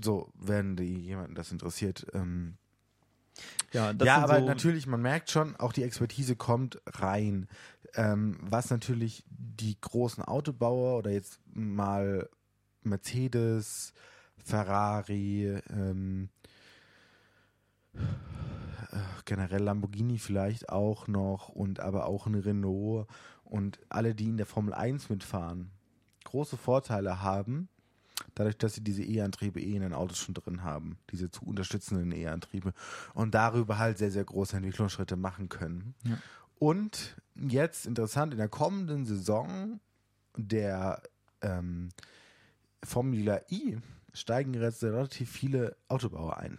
So, wenn die jemanden das interessiert. Ähm, ja, ja aber so natürlich, man merkt schon, auch die Expertise kommt rein. Ähm, was natürlich die großen Autobauer oder jetzt mal Mercedes, Ferrari, ähm, generell Lamborghini vielleicht auch noch und aber auch ein Renault und alle, die in der Formel 1 mitfahren, große Vorteile haben, dadurch, dass sie diese E-Antriebe eh in den Autos schon drin haben, diese zu unterstützenden E-Antriebe und darüber halt sehr, sehr große Entwicklungsschritte machen können. Ja. Und jetzt interessant, in der kommenden Saison der ähm, Formula I steigen jetzt relativ viele Autobauer ein.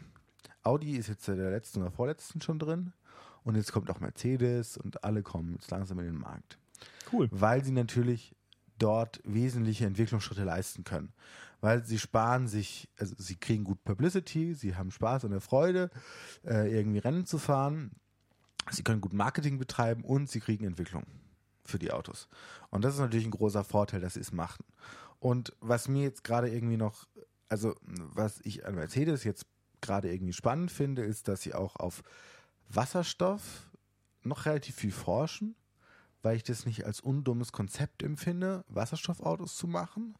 Audi ist jetzt der letzten oder vorletzten schon drin und jetzt kommt auch Mercedes und alle kommen jetzt langsam in den Markt. Cool. Weil sie natürlich dort wesentliche Entwicklungsschritte leisten können. Weil sie sparen sich, also sie kriegen gut Publicity, sie haben Spaß und Freude, äh, irgendwie Rennen zu fahren Sie können gut Marketing betreiben und sie kriegen Entwicklung für die Autos. Und das ist natürlich ein großer Vorteil, dass sie es machen. Und was mir jetzt gerade irgendwie noch, also was ich an Mercedes jetzt gerade irgendwie spannend finde, ist, dass sie auch auf Wasserstoff noch relativ viel forschen, weil ich das nicht als undummes Konzept empfinde, Wasserstoffautos zu machen.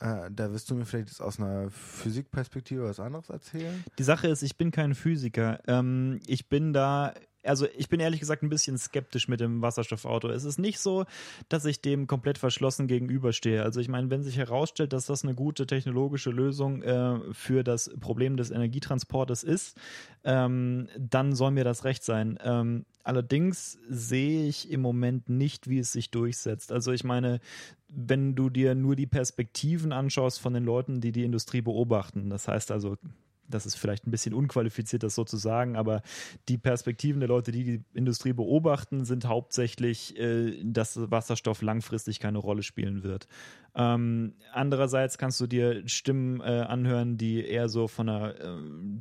Äh, da wirst du mir vielleicht aus einer Physikperspektive was anderes erzählen. Die Sache ist, ich bin kein Physiker. Ähm, ich bin da also ich bin ehrlich gesagt ein bisschen skeptisch mit dem Wasserstoffauto. Es ist nicht so, dass ich dem komplett verschlossen gegenüberstehe. Also ich meine, wenn sich herausstellt, dass das eine gute technologische Lösung äh, für das Problem des Energietransportes ist, ähm, dann soll mir das recht sein. Ähm, allerdings sehe ich im Moment nicht, wie es sich durchsetzt. Also ich meine, wenn du dir nur die Perspektiven anschaust von den Leuten, die die Industrie beobachten, das heißt also das ist vielleicht ein bisschen unqualifiziert, das so zu sagen, aber die Perspektiven der Leute, die die Industrie beobachten, sind hauptsächlich, äh, dass Wasserstoff langfristig keine Rolle spielen wird. Ähm, andererseits kannst du dir Stimmen äh, anhören, die eher so von der äh,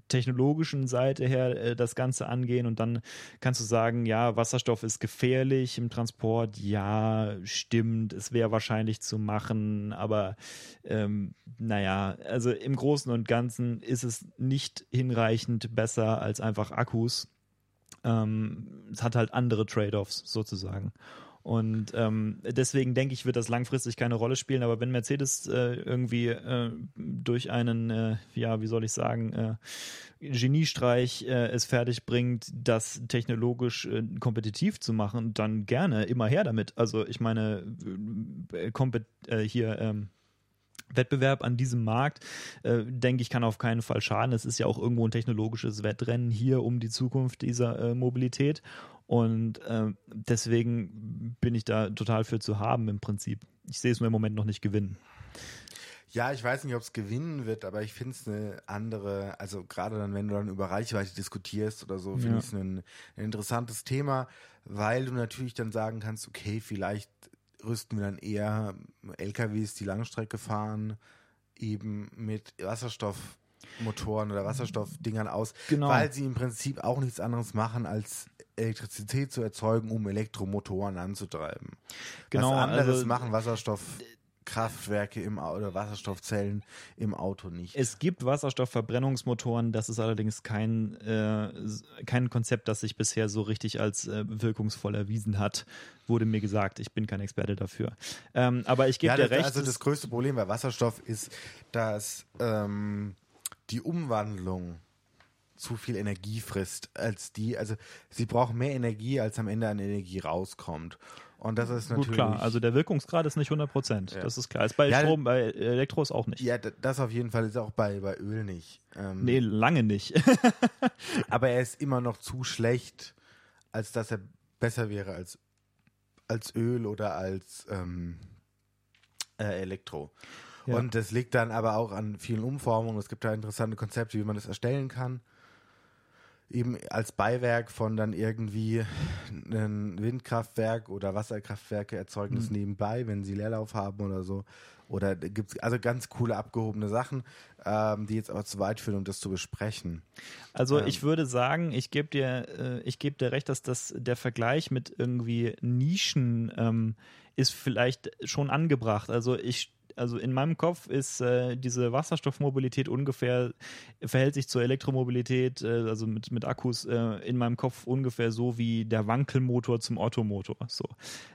technologischen Seite her äh, das Ganze angehen und dann kannst du sagen, ja, Wasserstoff ist gefährlich im Transport, ja, stimmt, es wäre wahrscheinlich zu machen, aber ähm, naja, also im Großen und Ganzen ist es nicht hinreichend besser als einfach Akkus. Ähm, es hat halt andere Trade-offs sozusagen. Und ähm, deswegen denke ich, wird das langfristig keine Rolle spielen. Aber wenn Mercedes äh, irgendwie äh, durch einen, äh, ja, wie soll ich sagen, äh, Geniestreich äh, es fertig bringt, das technologisch äh, kompetitiv zu machen, dann gerne immer her damit. Also ich meine, hier ähm, Wettbewerb an diesem Markt, äh, denke ich, kann auf keinen Fall schaden. Es ist ja auch irgendwo ein technologisches Wettrennen hier um die Zukunft dieser äh, Mobilität. Und äh, deswegen bin ich da total für zu haben im Prinzip. Ich sehe es nur im Moment noch nicht gewinnen. Ja, ich weiß nicht, ob es gewinnen wird, aber ich finde es eine andere, also gerade dann, wenn du dann über Reichweite diskutierst oder so, finde ja. ich es ein, ein interessantes Thema, weil du natürlich dann sagen kannst, okay, vielleicht rüsten wir dann eher LKWs, die Langstrecke fahren, eben mit Wasserstoffmotoren oder Wasserstoffdingern aus, genau. weil sie im Prinzip auch nichts anderes machen, als Elektrizität zu erzeugen, um Elektromotoren anzutreiben. Genau, Was anderes also, machen Wasserstoff Kraftwerke im oder Wasserstoffzellen im Auto nicht. Es gibt Wasserstoffverbrennungsmotoren, das ist allerdings kein, äh, kein Konzept, das sich bisher so richtig als äh, wirkungsvoll erwiesen hat, wurde mir gesagt. Ich bin kein Experte dafür. Ähm, aber ich gebe ja, dir recht. Also das größte Problem bei Wasserstoff ist, dass ähm, die Umwandlung zu viel Energie frisst als die, also sie brauchen mehr Energie, als am Ende an Energie rauskommt. Und das ist natürlich. Gut, klar. Also der Wirkungsgrad ist nicht 100 Prozent. Ja. Das ist klar. Ist bei ja, Strom, bei Elektros auch nicht. Ja, das auf jeden Fall ist auch bei, bei Öl nicht. Ähm, nee, lange nicht. [LAUGHS] aber er ist immer noch zu schlecht, als dass er besser wäre als, als Öl oder als ähm, äh, Elektro. Ja. Und das liegt dann aber auch an vielen Umformungen. Es gibt da interessante Konzepte, wie man das erstellen kann eben als Beiwerk von dann irgendwie ein Windkraftwerk oder Wasserkraftwerke erzeugen das mhm. nebenbei, wenn sie Leerlauf haben oder so. Oder gibt es also ganz coole abgehobene Sachen, ähm, die jetzt aber zu weit führen, um das zu besprechen. Also ähm. ich würde sagen, ich gebe dir, äh, ich gebe dir recht, dass das der Vergleich mit irgendwie Nischen ähm, ist vielleicht schon angebracht. Also ich also in meinem Kopf ist äh, diese Wasserstoffmobilität ungefähr, verhält sich zur Elektromobilität, äh, also mit, mit Akkus, äh, in meinem Kopf ungefähr so wie der Wankelmotor zum Ottomotor. So.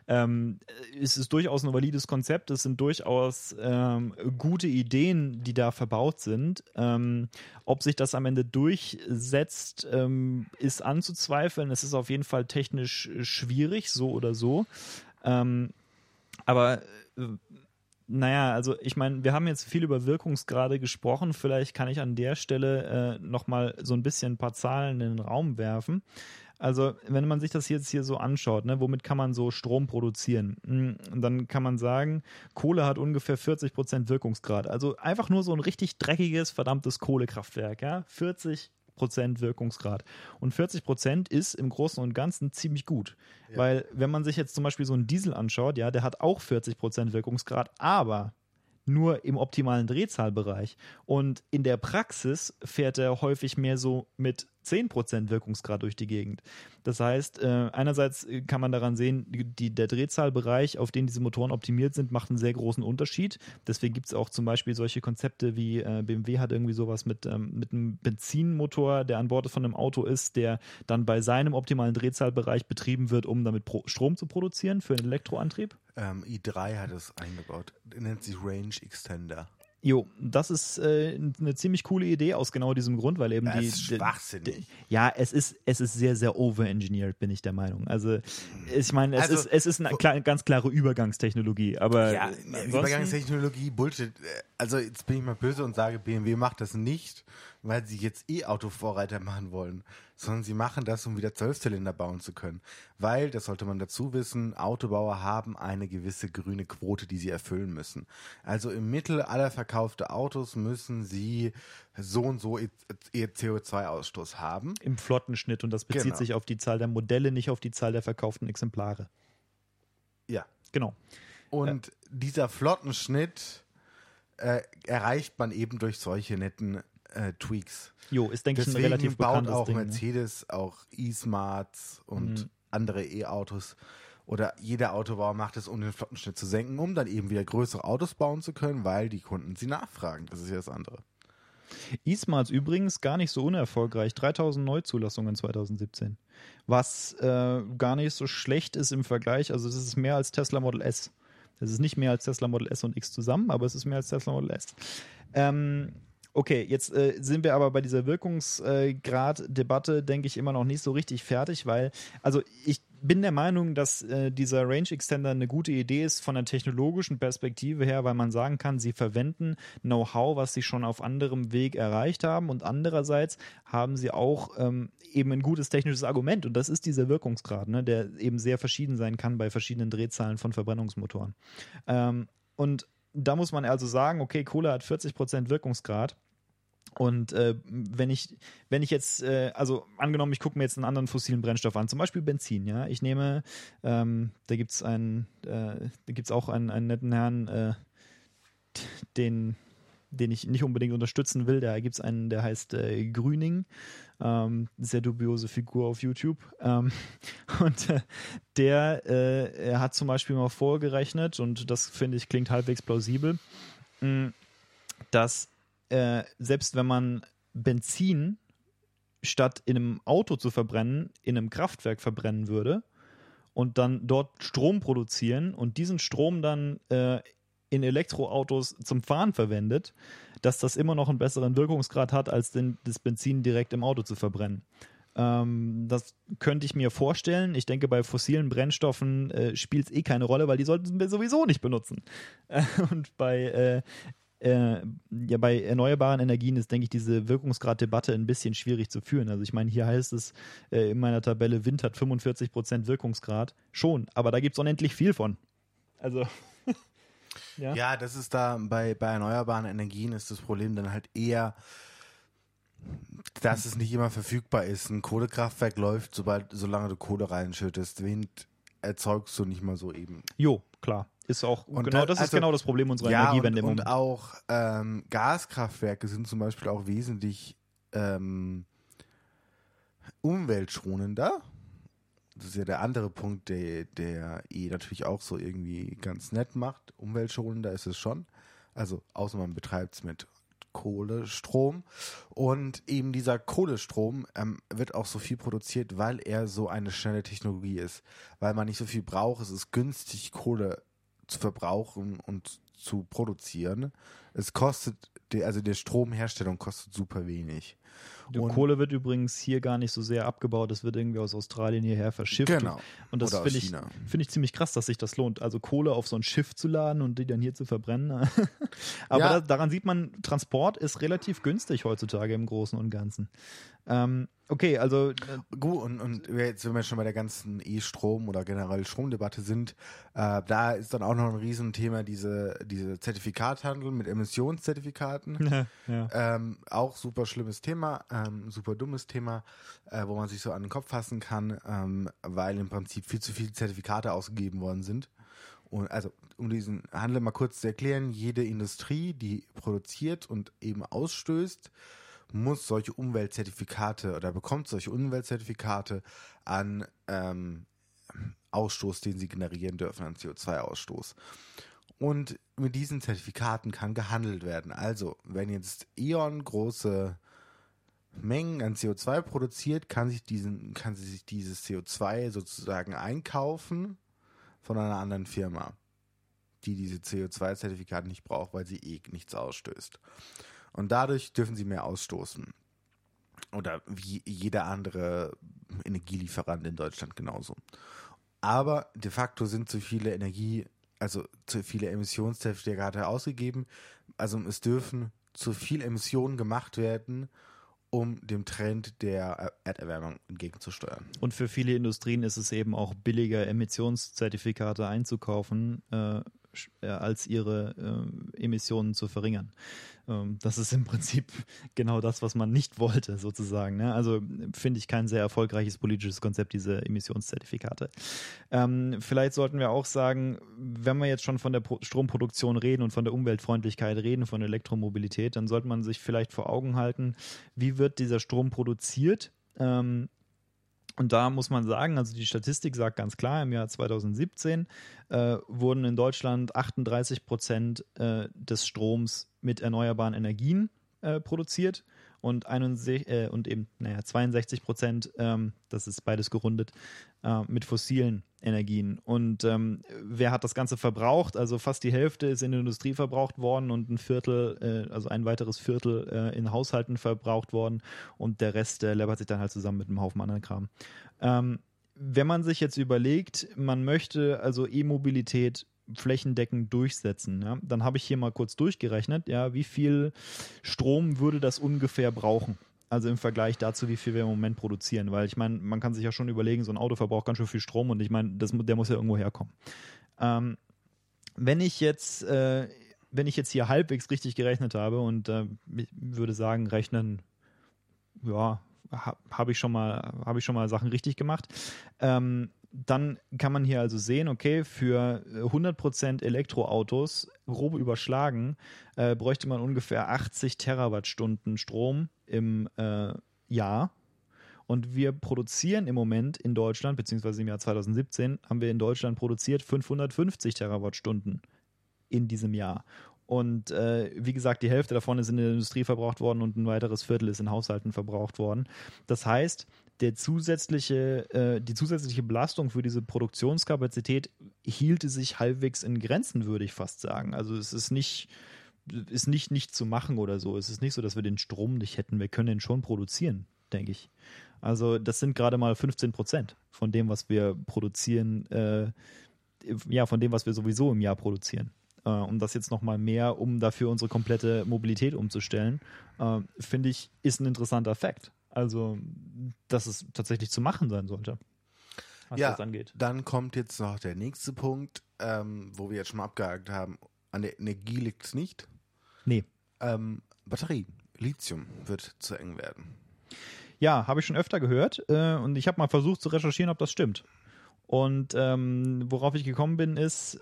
Ähm, es ist durchaus ein valides Konzept, es sind durchaus ähm, gute Ideen, die da verbaut sind. Ähm, ob sich das am Ende durchsetzt, ähm, ist anzuzweifeln. Es ist auf jeden Fall technisch schwierig, so oder so. Ähm, aber äh, naja, also ich meine, wir haben jetzt viel über Wirkungsgrade gesprochen. Vielleicht kann ich an der Stelle äh, nochmal so ein bisschen ein paar Zahlen in den Raum werfen. Also, wenn man sich das jetzt hier so anschaut, ne, womit kann man so Strom produzieren? Hm, dann kann man sagen, Kohle hat ungefähr 40% Wirkungsgrad. Also einfach nur so ein richtig dreckiges, verdammtes Kohlekraftwerk. Ja? 40 Prozent Wirkungsgrad. Und 40 Prozent ist im Großen und Ganzen ziemlich gut. Ja. Weil, wenn man sich jetzt zum Beispiel so einen Diesel anschaut, ja, der hat auch 40 Prozent Wirkungsgrad, aber nur im optimalen Drehzahlbereich. Und in der Praxis fährt er häufig mehr so mit 10% Wirkungsgrad durch die Gegend. Das heißt, äh, einerseits kann man daran sehen, die, der Drehzahlbereich, auf den diese Motoren optimiert sind, macht einen sehr großen Unterschied. Deswegen gibt es auch zum Beispiel solche Konzepte wie äh, BMW hat irgendwie sowas mit, ähm, mit einem Benzinmotor, der an Bord von einem Auto ist, der dann bei seinem optimalen Drehzahlbereich betrieben wird, um damit Strom zu produzieren für einen Elektroantrieb. Ähm, i3 hat es eingebaut. Nennt sich Range Extender. Jo, das ist äh, eine ziemlich coole Idee aus genau diesem Grund, weil eben Das die, ist schwachsinnig. die ja, es ist es ist sehr sehr overengineert, bin ich der Meinung. Also ich meine, es Also, ist es ist eine klar, ganz klare Übergangstechnologie, aber Ja, Übergangstechnologie, Bullshit. Also jetzt bin ich mal böse und sage, BMW macht das nicht, weil sie jetzt E-Auto-Vorreiter machen wollen, sondern sie machen das, um wieder Zwölfzylinder bauen zu können. Weil, das sollte man dazu wissen, Autobauer haben eine gewisse grüne Quote, die sie erfüllen müssen. Also im Mittel aller verkaufte Autos müssen sie so und so ihr ihr CO2-Ausstoß haben. im Flottenschnitt und das bezieht Genau. sich auf die Zahl der Modelle, nicht auf die Zahl der verkauften Exemplare. Ja. Genau. Und dieser Flottenschnitt äh, erreicht man eben durch solche netten äh, Tweaks. Jo, ist denke ich ein relativ baut auch Ding. ne? Mercedes auch E-Smarts und Mhm. andere E-Autos. Oder jeder Autobauer macht es, um den Flottenschnitt zu senken, um dann eben wieder größere Autos bauen zu können, weil die Kunden sie nachfragen. Das ist ja das andere. E-Smarts übrigens gar nicht so unerfolgreich. 3000 Neuzulassungen 2017. Was äh, gar nicht so schlecht ist im Vergleich. Also es ist mehr als Tesla Model S. Es ist nicht mehr als Tesla Model S und X zusammen, aber es ist mehr als Tesla Model S. Ähm, okay, jetzt äh, sind wir aber bei dieser Wirkungsgrad-Debatte, denke ich, immer noch nicht so richtig fertig, weil, also ich bin der Meinung, dass äh, dieser Range Extender eine gute Idee ist von der technologischen Perspektive her, weil man sagen kann, sie verwenden Know-how, was sie schon auf anderem Weg erreicht haben und andererseits haben sie auch ähm, eben ein gutes technisches Argument und das ist dieser Wirkungsgrad, ne, der eben sehr verschieden sein kann bei verschiedenen Drehzahlen von Verbrennungsmotoren. Ähm, und da muss man also sagen, okay, Kohle hat 40% Wirkungsgrad. Und äh, wenn ich, wenn ich jetzt, äh, also angenommen, ich gucke mir jetzt einen anderen fossilen Brennstoff an, zum Beispiel Benzin, ja, ich nehme, ähm, da gibt es einen, äh, da gibt es auch einen, einen netten Herrn, äh, den, den ich nicht unbedingt unterstützen will, da gibt es einen, der heißt äh, Grüning, ähm, sehr dubiose Figur auf YouTube. Ähm, [LAUGHS] und äh, der äh, hat zum Beispiel mal vorgerechnet, und das finde ich klingt halbwegs plausibel, mh, dass äh, selbst wenn man Benzin statt in einem Auto zu verbrennen, in einem Kraftwerk verbrennen würde und dann dort Strom produzieren und diesen Strom dann äh, in Elektroautos zum Fahren verwendet, dass das immer noch einen besseren Wirkungsgrad hat, als den, das Benzin direkt im Auto zu verbrennen. Ähm, das könnte ich mir vorstellen. Ich denke, bei fossilen Brennstoffen äh, spielt es eh keine Rolle, weil die sollten wir sowieso nicht benutzen. Äh, [LAUGHS] und bei äh, äh, ja, bei erneuerbaren Energien ist, denke ich, diese Wirkungsgrad-Debatte ein bisschen schwierig zu führen. Also ich meine, hier heißt es äh, in meiner Tabelle, Wind hat 45% Wirkungsgrad. Schon, aber da gibt es unendlich viel von. Also, ja. Ja, das ist da bei, bei erneuerbaren Energien ist das Problem dann halt eher, dass es nicht immer verfügbar ist. Ein Kohlekraftwerk läuft, sobald, solange du Kohle reinschüttest. Wind erzeugst du nicht mal so eben. Jo, klar. Ist auch, Und genau, da- das ist also- genau das Problem unserer ja, Energiewende und, im und auch ähm, Gaskraftwerke sind zum Beispiel auch wesentlich ähm, umweltschonender. Das ist ja der andere Punkt, der, der eh natürlich auch so irgendwie ganz nett macht. Umweltschonender ist es schon. Also, außer man betreibt es mit Kohlestrom. Und eben dieser Kohlestrom ähm, wird auch so viel produziert, weil er so eine schnelle Technologie ist. Weil man nicht so viel braucht. Es ist günstig, Kohle zu verbrauchen und zu produzieren. Es kostet, also die Stromherstellung kostet super wenig. Die und- Kohle wird übrigens hier gar nicht so sehr abgebaut, es wird irgendwie aus Australien hierher verschifft. Genau. Und das finde ich, finde ich ziemlich krass, dass sich das lohnt. Also Kohle auf so ein Schiff zu laden und die dann hier zu verbrennen. [LAUGHS] Aber Ja. da, daran sieht man, Transport ist relativ günstig heutzutage im Großen und Ganzen. Ähm, okay, also äh, Gut, und, und jetzt, wenn wir schon bei der ganzen E-Strom oder generell Stromdebatte sind, äh, da ist dann auch noch ein Riesenthema diese, diese Zertifikathandel mit Emissionszertifikaten. [LAUGHS] ja. Ähm, auch super schlimmes Thema, ähm, super dummes Thema, äh, wo man sich so an den Kopf fassen kann, ähm, weil im Prinzip viel zu viele Zertifikate ausgegeben worden sind. Und also, um diesen Handel mal kurz zu erklären, jede Industrie, die produziert und eben ausstößt, muss solche Umweltzertifikate oder bekommt solche Umweltzertifikate an ähm, Ausstoß, den sie generieren dürfen, an CO2-Ausstoß. Und mit diesen Zertifikaten kann gehandelt werden. Also, wenn jetzt E.ON große Mengen an CO2 produziert, kann sich diesen, kann sie sich dieses CO2 sozusagen einkaufen von einer anderen Firma. die diese CO2-Zertifikate nicht braucht, weil sie eh nichts ausstößt. Und dadurch dürfen sie mehr ausstoßen. Oder wie jeder andere Energielieferant in Deutschland genauso. Aber de facto sind zu viele Energie, also zu viele Emissionszertifikate ausgegeben. Also es dürfen zu viele Emissionen gemacht werden, um dem Trend der Erderwärmung entgegenzusteuern. Und für viele Industrien ist es eben auch billiger, Emissionszertifikate einzukaufen, äh, als ihre äh, Emissionen zu verringern. Ähm, das ist im Prinzip [LAUGHS] genau das, was man nicht wollte, sozusagen. Ne? Also finde ich kein sehr erfolgreiches politisches Konzept, diese Emissionszertifikate. Ähm, vielleicht sollten wir auch sagen, wenn wir jetzt schon von der Pro Stromproduktion reden und von der Umweltfreundlichkeit reden, von Elektromobilität, dann sollte man sich vielleicht vor Augen halten, wie wird dieser Strom produziert? Ähm, und da muss man sagen, also die Statistik sagt ganz klar, im Jahr 2017 äh, wurden in Deutschland 38 Prozent äh, des Stroms mit erneuerbaren Energien äh, produziert und, 61, äh, und eben naja, 62 Prozent, ähm, das ist beides gerundet, äh, mit fossilen Energien. Und ähm, wer hat das Ganze verbraucht? Also fast die Hälfte ist in der Industrie verbraucht worden und ein Viertel, äh, also ein weiteres Viertel äh, in Haushalten verbraucht worden und der Rest äh, läppert sich dann halt zusammen mit einem Haufen anderen Kram. Ähm, wenn man sich jetzt überlegt, man möchte also E-Mobilität flächendeckend durchsetzen. Ja? Dann habe ich hier mal kurz durchgerechnet, ja, wie viel Strom würde das ungefähr brauchen? Also im Vergleich dazu, wie viel wir im Moment produzieren. Weil ich meine, man kann sich ja schon überlegen, so ein Auto verbraucht ganz schön viel Strom und ich meine, der muss ja irgendwo herkommen. Ähm, wenn ich jetzt, äh, wenn ich jetzt hier halbwegs richtig gerechnet habe und äh, ich würde sagen, rechnen, ja, habe ich schon mal, habe ich schon mal Sachen richtig gemacht. Ähm, dann kann man hier also sehen, okay, für 100% äh, Elektroautos, grob überschlagen, äh, bräuchte man ungefähr 80 Terawattstunden Strom im äh, Jahr. Und wir produzieren im Moment in Deutschland, beziehungsweise im Jahr 2017, haben wir in Deutschland produziert 550 Terawattstunden in diesem Jahr. Und äh, wie gesagt, die Hälfte davon ist in der Industrie verbraucht worden und ein weiteres Viertel ist in Haushalten verbraucht worden. Das heißt, der zusätzliche, äh, die zusätzliche Belastung für diese Produktionskapazität hielte sich halbwegs in Grenzen, würde ich fast sagen. Also es ist nicht, ist nicht nicht zu machen oder so. Es ist nicht so, dass wir den Strom nicht hätten. Wir können den schon produzieren, denke ich. Also das sind gerade mal 15 Prozent von dem, was wir produzieren, äh, ja, von dem, was wir sowieso im Jahr produzieren äh, um das jetzt nochmal mehr, um dafür unsere komplette Mobilität umzustellen, äh, finde ich, ist ein interessanter Fakt. Also, dass es tatsächlich zu machen sein sollte. Was ja, das angeht. Dann kommt jetzt noch der nächste Punkt, ähm, wo wir jetzt schon mal abgehakt haben. An der Energie liegt es nicht. Nee. Ähm, Batterie, Lithium wird zu eng werden. Ja, habe ich schon öfter gehört äh, und ich habe mal versucht zu recherchieren, ob das stimmt. Und ähm, worauf ich gekommen bin, ist,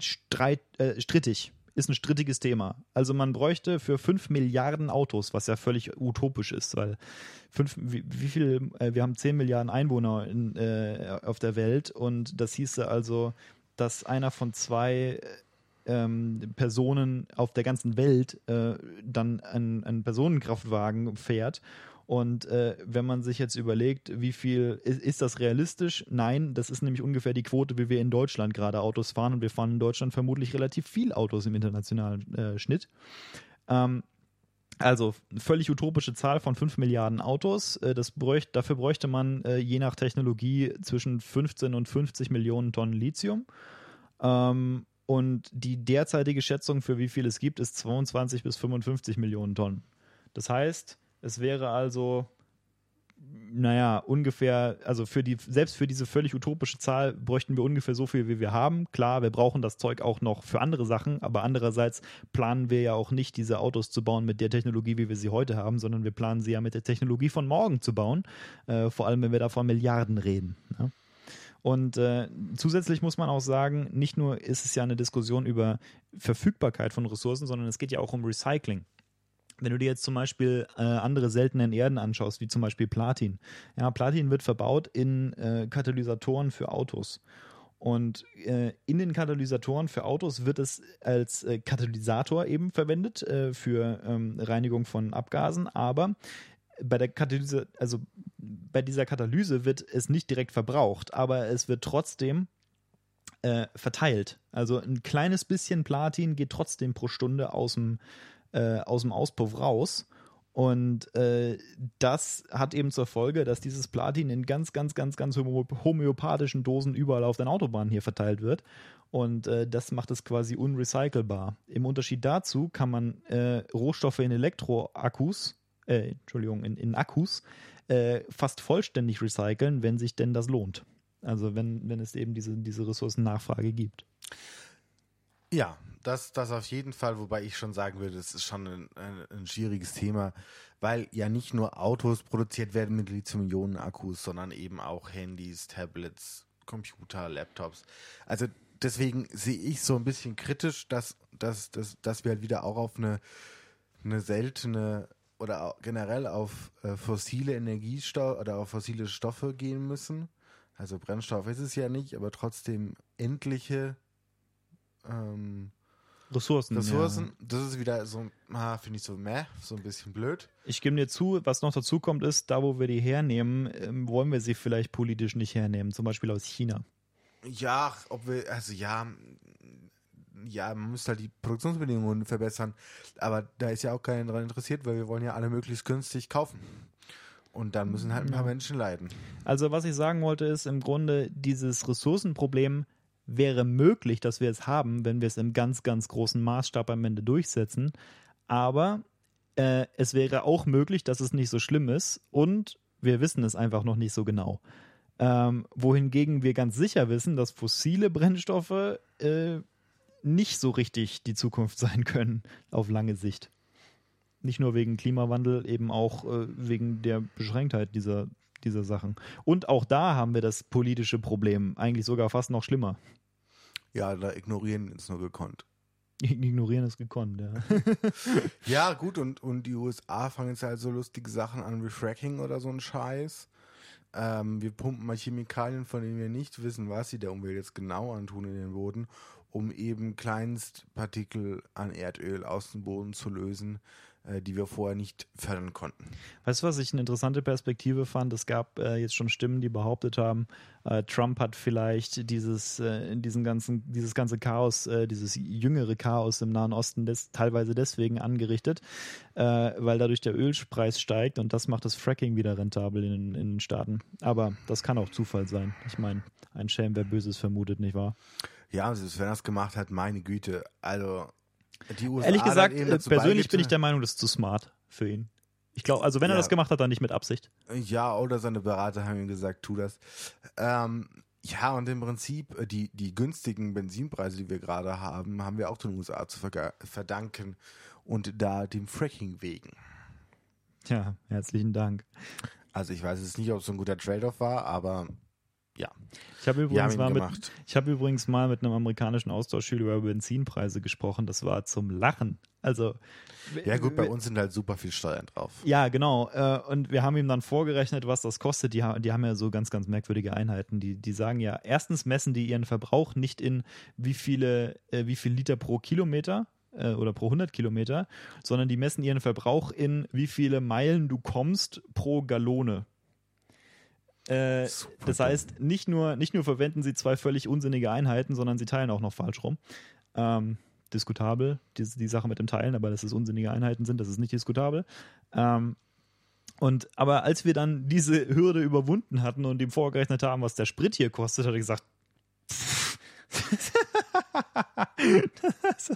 streit, äh, strittig. Ist ein strittiges Thema. Also man bräuchte für 5 Milliarden Autos, was ja völlig utopisch ist, weil fünf, wie, wie viel, äh, wir haben 10 Milliarden Einwohner in, äh, auf der Welt und das hieße also, dass einer von zwei ähm, Personen auf der ganzen Welt äh, dann einen Personenkraftwagen fährt und äh, wenn man sich jetzt überlegt, wie viel ist, ist, das realistisch? Nein, das ist nämlich ungefähr die Quote, wie wir in Deutschland gerade Autos fahren. Und wir fahren in Deutschland vermutlich relativ viel Autos im internationalen äh, Schnitt. Ähm, also völlig utopische Zahl von 5 Milliarden Autos. Äh, das bräuchte, dafür bräuchte man äh, je nach Technologie zwischen 15 und 50 Millionen Tonnen Lithium. Ähm, und die derzeitige Schätzung für wie viel es gibt, ist 22 bis 55 Millionen Tonnen. Das heißt, es wäre also, naja, ungefähr, also für die, selbst für diese völlig utopische Zahl bräuchten wir ungefähr so viel, wie wir haben. Klar, wir brauchen das Zeug auch noch für andere Sachen, aber andererseits planen wir ja auch nicht, diese Autos zu bauen mit der Technologie, wie wir sie heute haben, sondern wir planen sie ja mit der Technologie von morgen zu bauen. Äh, vor allem, wenn wir da von Milliarden reden. Ja? Und äh, zusätzlich muss man auch sagen, nicht nur ist es ja eine Diskussion über Verfügbarkeit von Ressourcen, sondern es geht ja auch um Recycling. Wenn du dir jetzt zum Beispiel äh, andere seltenen Erden anschaust, wie zum Beispiel Platin. Ja, Platin wird verbaut in äh, Katalysatoren für Autos. Und äh, in den Katalysatoren für Autos wird es als äh, Katalysator eben verwendet äh, für ähm, Reinigung von Abgasen, aber bei der Katalyse, also bei dieser Katalyse wird es nicht direkt verbraucht, aber es wird trotzdem äh, verteilt. Also ein kleines bisschen Platin geht trotzdem pro Stunde aus dem, äh, aus dem Auspuff raus. Und äh, das hat eben zur Folge, dass dieses Platin in ganz, ganz, ganz, ganz homöopathischen Dosen überall auf den Autobahnen hier verteilt wird. Und äh, das macht es quasi unrecycelbar. Im Unterschied dazu kann man äh, Rohstoffe in Elektroakkus, äh, Entschuldigung, in, in Akkus äh, fast vollständig recyceln, wenn sich denn das lohnt. Also wenn, wenn es eben diese, diese Ressourcennachfrage gibt. Ja, das, das auf jeden Fall, wobei ich schon sagen würde, das ist schon ein, ein, ein schwieriges Thema, weil ja nicht nur Autos produziert werden mit Lithium-Ionen-Akkus, sondern eben auch Handys, Tablets, Computer, Laptops. Also deswegen sehe ich so ein bisschen kritisch, dass, dass, dass, dass wir halt wieder auch auf eine, eine seltene oder generell auf äh, fossile Energiestoffe oder auf fossile Stoffe gehen müssen. Also Brennstoff ist es ja nicht, aber trotzdem endliche ähm, Ressourcen. Ressourcen. Ja. Das ist wieder so, ah, finde ich so meh, so ein bisschen blöd. Ich gebe dir zu, was noch dazu kommt, ist, da wo wir die hernehmen, ähm, wollen wir sie vielleicht politisch nicht hernehmen, zum Beispiel aus China. Ja, ob wir, also ja, ja, man müsste halt die Produktionsbedingungen verbessern, aber da ist ja auch keiner daran interessiert, weil wir wollen ja alle möglichst günstig kaufen. Und dann müssen halt ein paar Menschen leiden. Also was ich sagen wollte, ist im Grunde dieses Ressourcenproblem wäre möglich, dass wir es haben, wenn wir es im ganz, ganz großen Maßstab am Ende durchsetzen. Aber äh, es wäre auch möglich, dass es nicht so schlimm ist und wir wissen es einfach noch nicht so genau. Ähm, wohingegen wir ganz sicher wissen, dass fossile Brennstoffe äh, nicht so richtig die Zukunft [LAUGHS] sein können auf lange Sicht. Nicht nur wegen Klimawandel, eben auch äh, wegen der Beschränktheit dieser dieser Sachen. Und auch da haben wir das politische Problem, eigentlich sogar fast noch schlimmer. Ja, da ignorieren ist nur gekonnt. [LAUGHS] Ignorieren ist gekonnt, ja. [LAUGHS] ja, gut, und, und die USA fangen jetzt halt so lustige Sachen an wie Fracking oder so ein Scheiß. Ähm, wir pumpen mal Chemikalien, von denen wir nicht wissen, was sie der Umwelt jetzt genau antun in den Boden, um eben Kleinstpartikel an Erdöl aus dem Boden zu lösen, die wir vorher nicht fördern konnten. Weißt du, was ich eine interessante Perspektive fand? Es gab äh, jetzt schon Stimmen, die behauptet haben, äh, Trump hat vielleicht dieses, äh, diesen ganzen, dieses ganze Chaos, äh, dieses jüngere Chaos im Nahen Osten des, teilweise deswegen angerichtet, äh, weil dadurch der Ölpreis steigt und das macht das Fracking wieder rentabel in, in den Staaten. Aber das kann auch Zufall sein. Ich meine, ein Schelm, wer Böses vermutet, nicht wahr? Ja, also wenn er es gemacht hat, meine Güte. Also Ehrlich gesagt, persönlich bin ich der Meinung, das ist zu smart für ihn. Ich glaube, also wenn ja. er das gemacht hat, dann nicht mit Absicht. Ja, oder seine Berater haben ihm gesagt, tu das. Ähm, ja, und im Prinzip äh, die, die günstigen Benzinpreise, die wir gerade haben, haben wir auch den USA zu verdanken und da dem Fracking wegen. Ja, herzlichen Dank. Also ich weiß jetzt nicht, ob es so ein guter Trade-off war, aber ja. Ich habe übrigens, mal mit, hab übrigens mal mit einem amerikanischen Austauschschüler über Benzinpreise gesprochen. Das war zum Lachen. Also. Ja, gut, bei uns sind halt super viel Steuern drauf. Ja, genau. Äh, und wir haben ihm dann vorgerechnet, was das kostet. Die, die haben ja so ganz, ganz merkwürdige Einheiten. Die, die sagen ja, erstens messen die ihren Verbrauch nicht in wie viele, äh, wie viel Liter pro Kilometer äh, oder pro 100 Kilometer, sondern die messen ihren Verbrauch in wie viele Meilen du kommst pro Gallone. Äh, das heißt, nicht nur, nicht nur verwenden sie zwei völlig unsinnige Einheiten, sondern sie teilen auch noch falsch rum. Ähm, diskutabel, die, die Sache mit dem Teilen, aber dass es unsinnige Einheiten sind, das ist nicht diskutabel. Ähm, und aber als wir dann diese Hürde überwunden hatten und ihm vorgerechnet haben, was der Sprit hier kostet, hat er gesagt, [LAUGHS] das,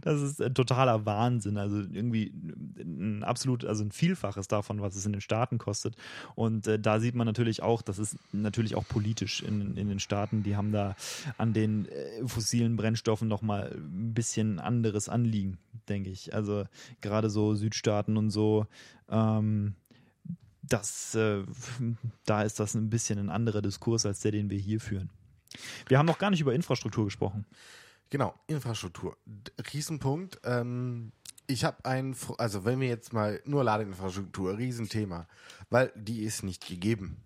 das, ist totaler Wahnsinn. Also irgendwie ein absolut, also ein Vielfaches davon, was es in den Staaten kostet. Und äh, da sieht man natürlich auch, das ist natürlich auch politisch in, in den Staaten. Die haben da an den äh, fossilen Brennstoffen nochmal ein bisschen anderes Anliegen, denke ich. Also gerade so Südstaaten und so. Ähm, das, äh, da ist das ein bisschen ein anderer Diskurs als der, den wir hier führen. Wir haben noch gar nicht über Infrastruktur gesprochen. Genau, Infrastruktur. Riesenpunkt. Ähm, ich habe ein, also wenn wir jetzt mal nur Ladeinfrastruktur, Riesenthema, weil die ist nicht gegeben.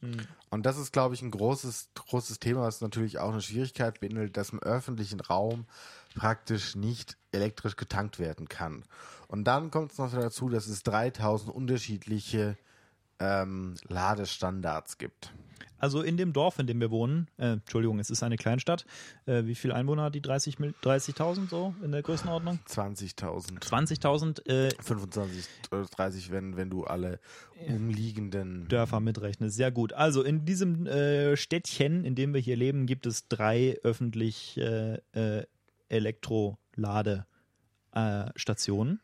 Mhm. Und das ist, glaube ich, ein großes, großes Thema, was natürlich auch eine Schwierigkeit beinhaltet, dass im öffentlichen Raum praktisch nicht elektrisch getankt werden kann. Und dann kommt es noch dazu, dass es 3000 unterschiedliche ähm, Ladestandards gibt. Also in dem Dorf, in dem wir wohnen, äh, Entschuldigung, es ist eine Kleinstadt. Äh, wie viele Einwohner hat die 30 Mil- 30.000 so in der Größenordnung? 20.000. 20.000 äh, 25 oder 30, wenn, wenn du alle umliegenden. Dörfer mitrechnest. Sehr gut. Also in diesem äh, Städtchen, in dem wir hier leben, gibt es drei öffentlich äh, äh, Elektroladestationen.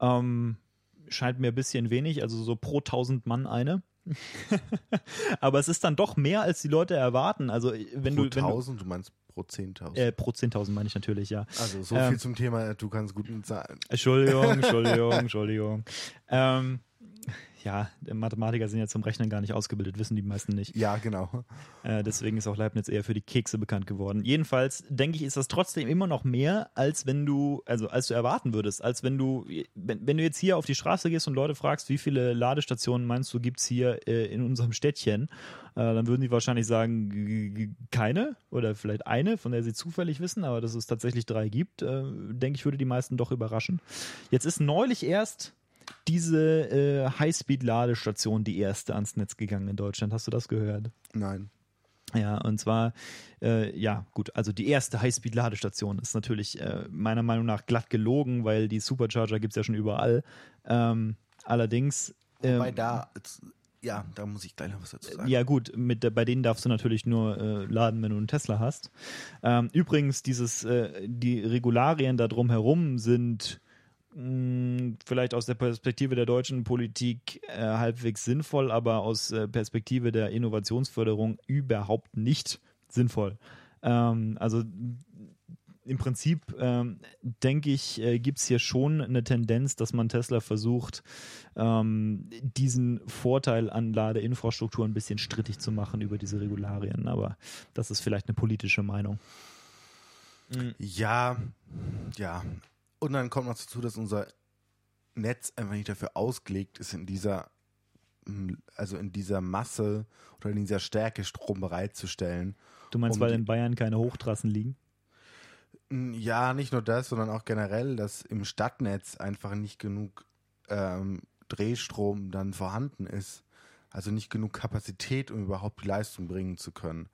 Ähm, scheint mir ein bisschen wenig, also so pro 1000 Mann eine. [LAUGHS] Aber es ist dann doch mehr, als die Leute erwarten. Also wenn pro du, du 1000, du meinst pro 10.000. äh, pro 10.000 meine ich natürlich, ja. also so ähm, viel zum Thema, du kannst gut mit Zahlen. Entschuldigung, [LAUGHS] Entschuldigung, Entschuldigung. Ähm, ja, Mathematiker sind ja zum Rechnen gar nicht ausgebildet, wissen die meisten nicht. Ja, genau. Äh, deswegen ist auch Leibniz eher für die Kekse bekannt geworden. Jedenfalls denke ich, ist das trotzdem immer noch mehr, als wenn du, also als du erwarten würdest, als wenn du, wenn, wenn du jetzt hier auf die Straße gehst und Leute fragst, wie viele Ladestationen meinst du, gibt's hier äh, in unserem Städtchen, äh, dann würden die wahrscheinlich sagen, keine oder vielleicht eine, von der sie zufällig wissen, aber dass es tatsächlich drei gibt, äh, denke ich, würde die meisten doch überraschen. Jetzt ist neulich erst diese äh, Highspeed-Ladestation die erste ans Netz gegangen in Deutschland. Hast du das gehört? Nein. Ja, und zwar, äh, ja, gut, also die erste Highspeed-Ladestation ist natürlich äh, meiner Meinung nach glatt gelogen, weil die Supercharger gibt es ja schon überall. Ähm, allerdings. Ähm, Wobei da, ja, da muss ich gleich noch was dazu sagen. ja, gut, mit, bei denen darfst du natürlich nur äh, laden, wenn du einen Tesla hast. Ähm, übrigens, dieses, äh, die Regularien da drumherum sind mh, vielleicht aus der Perspektive der deutschen Politik äh, halbwegs sinnvoll, aber aus äh, Perspektive der Innovationsförderung überhaupt nicht sinnvoll. Ähm, also im Prinzip ähm, denke ich, äh, gibt es hier schon eine Tendenz, dass man Tesla versucht, ähm, diesen Vorteil an Ladeinfrastruktur ein bisschen strittig zu machen über diese Regularien. Aber das ist vielleicht eine politische Meinung. Ja, ja. Und dann kommt noch dazu, dass unser Netz einfach nicht dafür ausgelegt ist, in dieser, also in dieser Masse oder in dieser Stärke Strom bereitzustellen. Du meinst, Um weil in Bayern keine Hochtrassen liegen? Ja, nicht nur das, sondern auch generell, dass im Stadtnetz einfach nicht genug ähm, Drehstrom dann vorhanden ist. Also nicht genug Kapazität, um überhaupt die Leistung bringen zu können,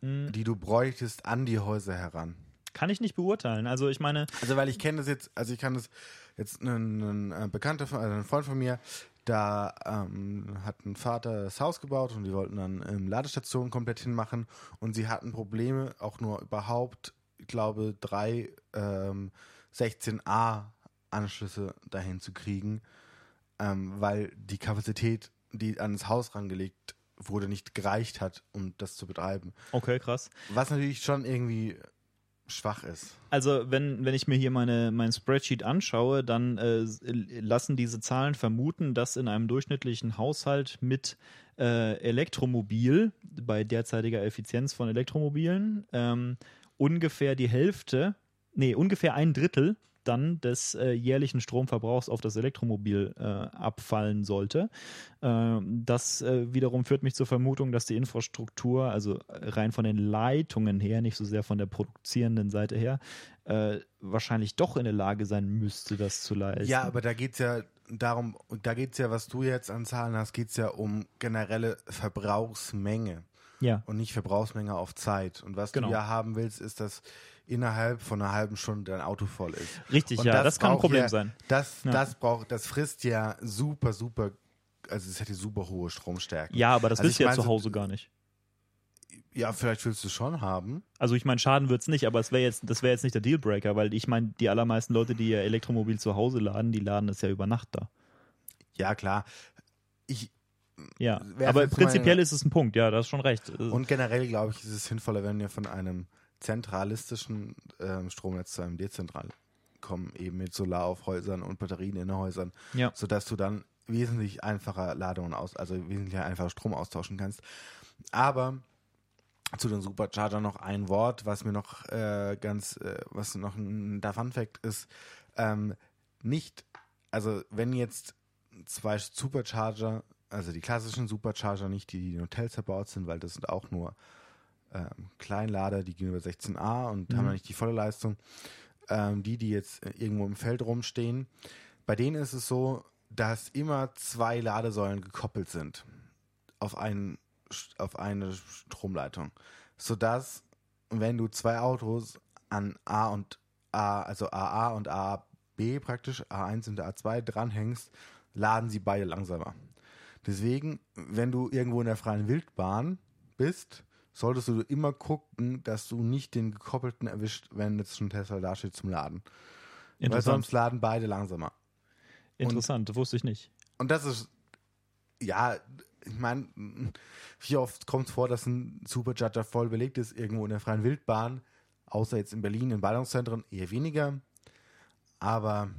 Mhm. die du bräuchtest an die Häuser heran. Kann ich nicht beurteilen. Also ich meine, Also weil ich kenne das jetzt, also ich kann das jetzt ein, ein äh, Bekannter, von, also ein Freund von mir, da ähm, hat ein Vater das Haus gebaut und die wollten dann ähm, Ladestationen komplett hinmachen und sie hatten Probleme, auch nur überhaupt, ich glaube, drei ähm, 16a Anschlüsse dahin zu kriegen, ähm, weil die Kapazität, die an das Haus rangelegt wurde, nicht gereicht hat, um das zu betreiben. okay, krass. Was natürlich schon irgendwie schwach ist. Also wenn, wenn ich mir hier meine, mein Spreadsheet anschaue, dann äh, lassen diese Zahlen vermuten, dass in einem durchschnittlichen Haushalt mit äh, Elektromobil, bei derzeitiger Effizienz von Elektromobilen, ähm, ungefähr die Hälfte, nee, ungefähr ein Drittel dann des äh, jährlichen Stromverbrauchs auf das Elektromobil äh, abfallen sollte. Ähm, das äh, wiederum führt mich zur Vermutung, dass die Infrastruktur, also rein von den Leitungen her, nicht so sehr von der produzierenden Seite her, äh, wahrscheinlich doch in der Lage sein müsste, das zu leisten. Ja, aber da geht's ja darum, da geht's ja, was du jetzt an Zahlen hast, geht's ja um generelle Verbrauchsmenge ja. und nicht Verbrauchsmenge auf Zeit. Und was Genau. du ja haben willst, ist, dass innerhalb von einer halben Stunde dein Auto voll ist. Richtig, Und ja, das, kann ein Problem ja, sein. Das, Ja. das braucht, das frisst ja super, super, also es hätte super hohe Stromstärken. Ja, aber das Also willst du ja zu so- Hause gar nicht. Ja, vielleicht willst du es schon haben. Also ich meine, Schaden wird's nicht, aber es wäre jetzt, das wäre jetzt nicht der Dealbreaker, weil ich meine, die allermeisten Leute, die ihr Elektromobil zu Hause laden, die laden es ja über Nacht da. Ja, klar. Ich, Ja, Wär aber prinzipiell meine- ist es ein Punkt, ja, da hast schon recht. Und generell, glaube ich, ist es sinnvoller, wenn wir von einem zentralistischen ähm, Stromnetz zu einem dezentralen kommen, eben mit Solar auf Häusern und Batterien in den Häusern, Ja. sodass du dann wesentlich einfacher Ladungen aus, also wesentlich einfacher Strom austauschen kannst. Aber zu den Supercharger noch ein Wort, was mir noch äh, ganz, äh, was noch ein der Fun Fact ist, ähm, nicht, also wenn jetzt zwei Supercharger, also die klassischen Supercharger, nicht die, die in Hotels verbaut sind, weil das sind auch nur ähm, Kleinlader, die gehen über 16a und haben Mhm. noch nicht die volle Leistung. Ähm, die, die jetzt irgendwo im Feld rumstehen, bei denen ist es so, dass immer zwei Ladesäulen gekoppelt sind auf, einen, auf eine Stromleitung, sodass wenn du zwei Autos an A und A, also AA und AB praktisch, A1 und A2 dranhängst, laden sie beide langsamer. Deswegen, wenn du irgendwo in der freien Wildbahn bist, solltest du immer gucken, dass du nicht den gekoppelten erwischt, wenn jetzt schon Tesla da steht zum Laden. Weil sonst laden beide langsamer. Interessant, und, wusste ich nicht. Und das ist, ja, ich meine, wie oft kommt es vor, dass ein Supercharger voll belegt ist, irgendwo in der freien Wildbahn, außer jetzt in Berlin, in Ballungszentren, eher weniger. Aber.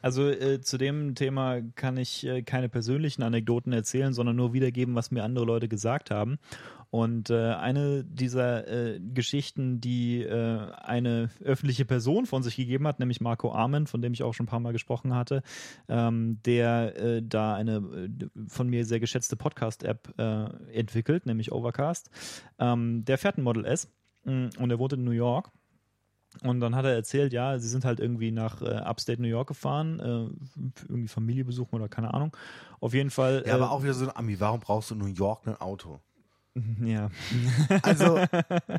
Also äh, zu dem Thema kann ich äh, keine persönlichen Anekdoten erzählen, sondern nur wiedergeben, was mir andere Leute gesagt haben. Und äh, eine dieser äh, Geschichten, die äh, eine öffentliche Person von sich gegeben hat, nämlich Marco Armen, von dem ich auch schon ein paar Mal gesprochen hatte, ähm, der äh, da eine äh, von mir sehr geschätzte Podcast-App äh, entwickelt, nämlich Overcast. Ähm, der fährt ein Model S mm, und er wohnt in New York. Und dann hat er erzählt, ja, sie sind halt irgendwie nach äh, Upstate New York gefahren, äh, irgendwie Familie besuchen oder keine Ahnung. Auf jeden Fall. Ja, aber auch wieder so ein Ami, warum brauchst du in New York ein Auto? [LAUGHS] Ja. Also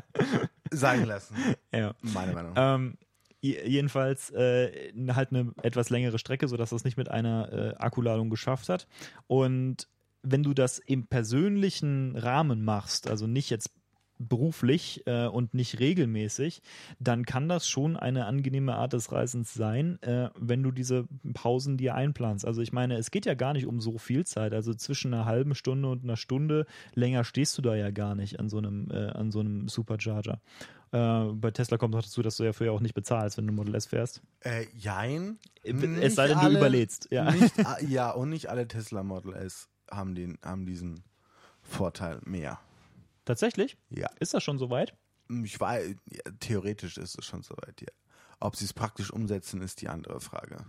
[LAUGHS] sagen lassen. Ja. Meine Meinung. Ähm, jedenfalls äh, halt eine etwas längere Strecke, sodass das nicht mit einer äh, Akkuladung geschafft hat. Und wenn du das im persönlichen Rahmen machst, also nicht jetzt beruflich äh, und nicht regelmäßig, dann kann das schon eine angenehme Art des Reisens sein, äh, wenn du diese Pausen dir einplanst. Also ich meine, es geht ja gar nicht um so viel Zeit. Also zwischen einer halben Stunde und einer Stunde länger stehst du da ja gar nicht an so einem, äh, an so einem Supercharger. Äh, bei Tesla kommt noch dazu, dass du ja für auch nicht bezahlst, wenn du Model S fährst. Äh, jein. Es sei denn, alle, du überlädst. Ja. Nicht, [LAUGHS] ja, und nicht alle Tesla Model S haben, den, haben diesen Vorteil mehr. Tatsächlich? Ja. Ist das schon soweit? Ich weiß, ja, theoretisch ist es schon soweit, ja. Ob sie es praktisch umsetzen, ist die andere Frage.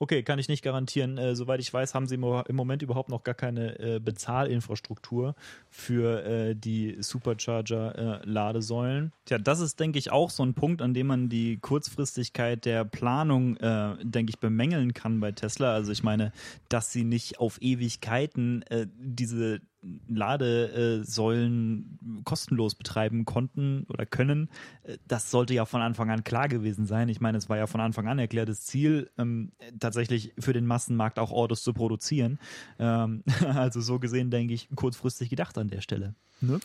Okay, kann ich nicht garantieren. Äh, soweit ich weiß, haben sie im Moment überhaupt noch gar keine äh, Bezahlinfrastruktur für äh, die Supercharger-Ladesäulen. Tja, das ist, denke ich, auch so ein Punkt, an dem man die Kurzfristigkeit der Planung, äh, denke ich, bemängeln kann bei Tesla. Also ich meine, dass sie nicht auf Ewigkeiten äh, diese Ladesäulen kostenlos betreiben konnten oder können. Äh, das sollte ja von Anfang an klar gewesen sein. Ich meine, es war ja von Anfang an erklärtes Ziel, ähm, tatsächlich für den Massenmarkt auch Autos zu produzieren. Ähm, [LAUGHS] also so gesehen, denke ich, kurzfristig gedacht an der Stelle. Ne?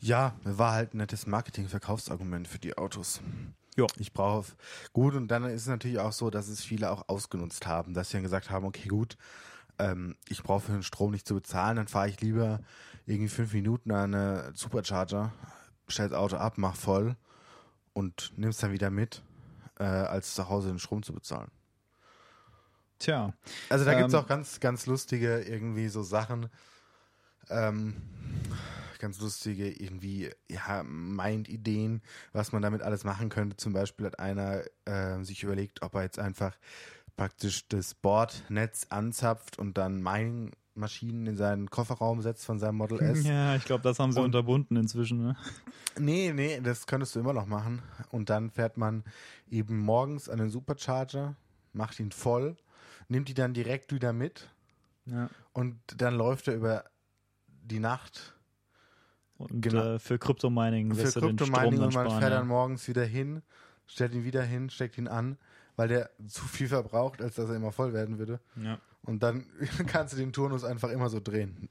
Ja, war halt ein nettes Marketing-Verkaufsargument für die Autos. Ja. Ich brauche gut und dann ist es natürlich auch so, dass es viele auch ausgenutzt haben, dass sie dann gesagt haben, okay, gut, ähm, ich brauche für den Strom nicht zu bezahlen, dann fahre ich lieber irgendwie fünf Minuten an eine Supercharger, stell das Auto ab, mach voll und nimm es dann wieder mit, äh, als zu Hause den Strom zu bezahlen. Tja. Also da ähm, gibt es auch ganz, ganz lustige irgendwie so Sachen, ähm, ganz lustige irgendwie, ja, Mind-Ideen, was man damit alles machen könnte. Zum Beispiel hat einer äh, sich überlegt, ob er jetzt einfach praktisch das Bordnetz anzapft und dann Mining-Maschinen in seinen Kofferraum setzt von seinem Model S. [LAUGHS] Ja, ich glaube, das haben sie und, unterbunden inzwischen. Ne? Nee, nee, das könntest du immer noch machen. Und dann fährt man eben morgens an den Supercharger, macht ihn voll, nimmt die dann direkt wieder mit ja. und dann läuft er über die Nacht. Und genau. äh, für Kryptomining Für Kryptomining und man sparen, fährt ja. dann morgens wieder hin, stellt ihn wieder hin, steckt ihn an weil der zu viel verbraucht, als dass er immer voll werden würde. Ja. Und dann [LAUGHS] kannst du den Turnus einfach immer so drehen.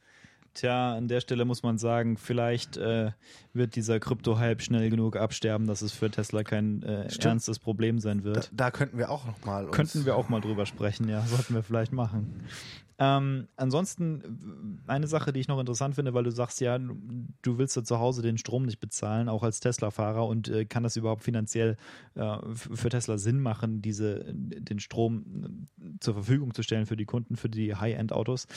Tja, an der Stelle muss man sagen, vielleicht äh, wird dieser Krypto-Hype schnell genug absterben, dass es für Tesla kein äh, ernstes Problem sein wird. Da, da, könnten wir auch noch mal Könnten wir auch mal drüber sprechen, ja, sollten wir vielleicht machen. Ähm, ansonsten eine Sache, die ich noch interessant finde, weil du sagst ja, du willst ja zu Hause den Strom nicht bezahlen, auch als Tesla-Fahrer und äh, kann das überhaupt finanziell äh, für Tesla Sinn machen, diese den Strom äh, zur Verfügung zu stellen für die Kunden, für die High-End-Autos?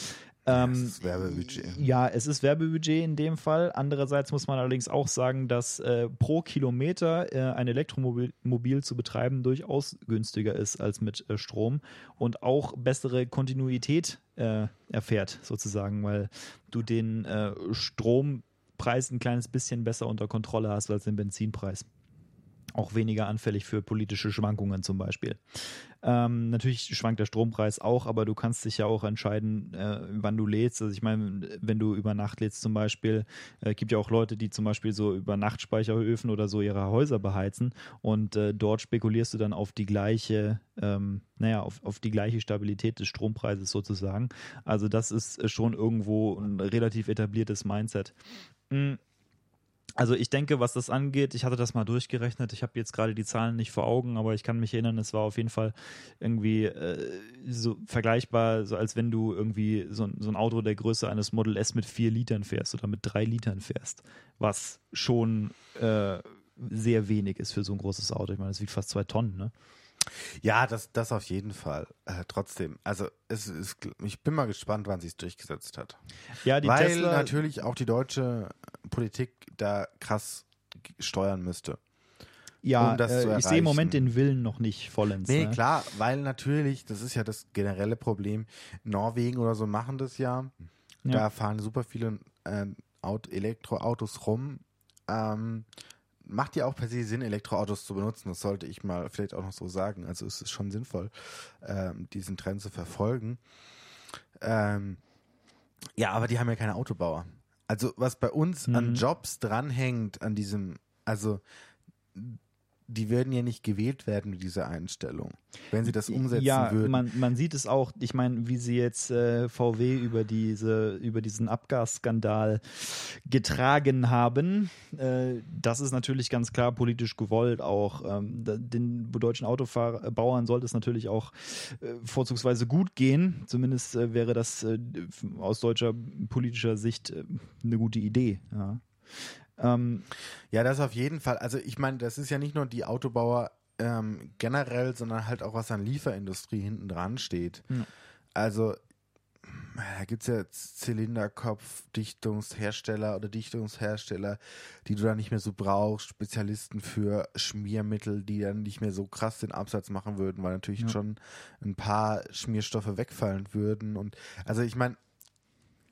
Ähm, ja, es ist Werbebudget. Ja, es ist Werbebudget in dem Fall. Andererseits muss man allerdings auch sagen, dass äh, pro Kilometer äh, ein Elektromobil Mobil zu betreiben durchaus günstiger ist als mit äh, Strom und auch bessere Kontinuität äh, erfährt, sozusagen, weil du den äh, Strompreis ein kleines bisschen besser unter Kontrolle hast als den Benzinpreis. Auch weniger anfällig für politische Schwankungen zum Beispiel. Ähm, natürlich schwankt der Strompreis auch, aber du kannst dich ja auch entscheiden, äh, wann du lädst. Also ich meine, wenn du über Nacht lädst zum Beispiel, äh, gibt ja auch Leute, die zum Beispiel so über Nachtspeicheröfen oder so ihre Häuser beheizen und äh, dort spekulierst du dann auf die gleiche, ähm, naja, auf, auf die gleiche Stabilität des Strompreises sozusagen. Also das ist schon irgendwo ein relativ etabliertes Mindset. Mhm also ich denke, was das angeht, ich hatte das mal durchgerechnet. Ich habe jetzt gerade die Zahlen nicht vor Augen, aber ich kann mich erinnern, es war auf jeden Fall irgendwie äh, so vergleichbar, so als wenn du irgendwie so, so, ein Auto der Größe eines Model S mit vier Litern fährst oder mit drei Litern fährst, was schon äh, sehr wenig ist für so ein großes Auto. Ich meine, es wiegt fast zwei Tonnen, ne? Ja, das, das auf jeden Fall. Äh, trotzdem, also es ist, ich bin mal gespannt, wann sie es durchgesetzt hat. Ja, die Weil Tesla natürlich auch die deutsche Politik da krass steuern müsste. Ja, um äh, ich sehe im Moment den Willen noch nicht vollends. Nee, ne? klar, weil natürlich, das ist ja das generelle Problem, Norwegen oder so machen das ja. ja. Da fahren super viele äh, Elektroautos rum. Ähm, macht ja auch per se Sinn, Elektroautos zu benutzen. Das sollte ich mal vielleicht auch noch so sagen. Also es ist schon sinnvoll, ähm, diesen Trend zu verfolgen. Ähm, ja, aber die haben ja keine Autobauer. Also was bei uns mhm. an Jobs dranhängt, an diesem, also die würden ja nicht gewählt werden mit dieser Einstellung, wenn sie das umsetzen ja, würden. Man, man sieht es auch, ich meine, wie sie jetzt äh, VW über diese, über diesen Abgasskandal getragen haben. Äh, das ist natürlich ganz klar politisch gewollt auch. Ähm, den deutschen Autobauern sollte es natürlich auch äh, vorzugsweise gut gehen. Zumindest äh, wäre das äh, aus deutscher politischer Sicht äh, eine gute Idee. Ja. Ähm, ja, das auf jeden Fall. Also ich meine, das ist ja nicht nur die Autobauer ähm, generell, sondern halt auch was an Lieferindustrie hinten dran steht. Ja. Also da gibt es ja Zylinderkopf-Dichtungshersteller oder Dichtungshersteller, die du dann nicht mehr so brauchst, Spezialisten für Schmiermittel, die dann nicht mehr so krass den Absatz machen würden, weil natürlich ja. schon ein paar Schmierstoffe wegfallen würden. Und also ich meine,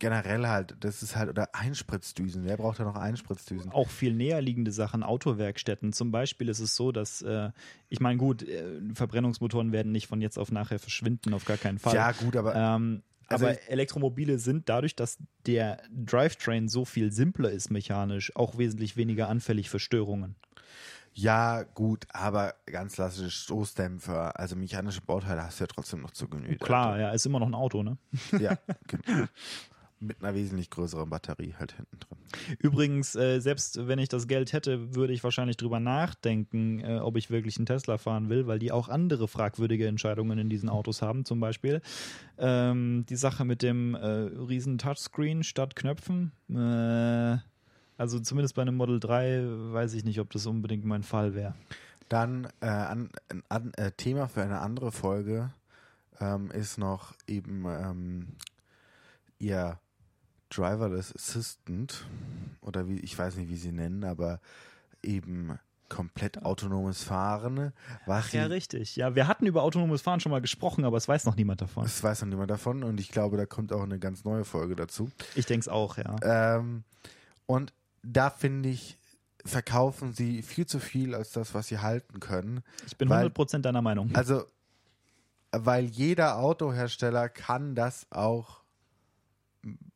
generell halt, das ist halt, oder Einspritzdüsen. Wer braucht da noch Einspritzdüsen? Auch viel näher liegende Sachen, Autowerkstätten. Zum Beispiel ist es so, dass, äh, ich meine, gut, äh, Verbrennungsmotoren werden nicht von jetzt auf nachher verschwinden, auf gar keinen Fall. Ja, gut, aber. Ähm, also aber Elektromobile sind dadurch, dass der Drivetrain so viel simpler ist mechanisch, auch wesentlich weniger anfällig für Störungen. Ja, gut, aber ganz klassische Stoßdämpfer, also mechanische Bauteile hast du ja trotzdem noch zu genügen. Klar, ja, ist immer noch ein Auto, ne? Ja, [LAUGHS] genau. Mit einer wesentlich größeren Batterie halt hinten drin. Übrigens, äh, selbst wenn ich das Geld hätte, würde ich wahrscheinlich drüber nachdenken, äh, ob ich wirklich einen Tesla fahren will, weil die auch andere fragwürdige Entscheidungen in diesen Autos haben. Zum Beispiel ähm, die Sache mit dem äh, riesen Touchscreen statt Knöpfen. Äh, also zumindest bei einem Model 3 weiß ich nicht, ob das unbedingt mein Fall wäre. Dann äh, an, an, äh, Thema für eine andere Folge ähm, ist noch eben ähm, ihr Driverless Assistant oder wie ich weiß nicht, wie sie nennen, aber eben komplett autonomes Fahren. Was ja, richtig. Ja, wir hatten über autonomes Fahren schon mal gesprochen, aber es weiß noch niemand davon. Es weiß noch niemand davon und ich glaube, da kommt auch eine ganz neue Folge dazu. Ich denke es auch, ja. Ähm, und da finde ich, verkaufen sie viel zu viel als das, was sie halten können. Ich bin weil, 100% deiner Meinung. Also, weil jeder Autohersteller kann das auch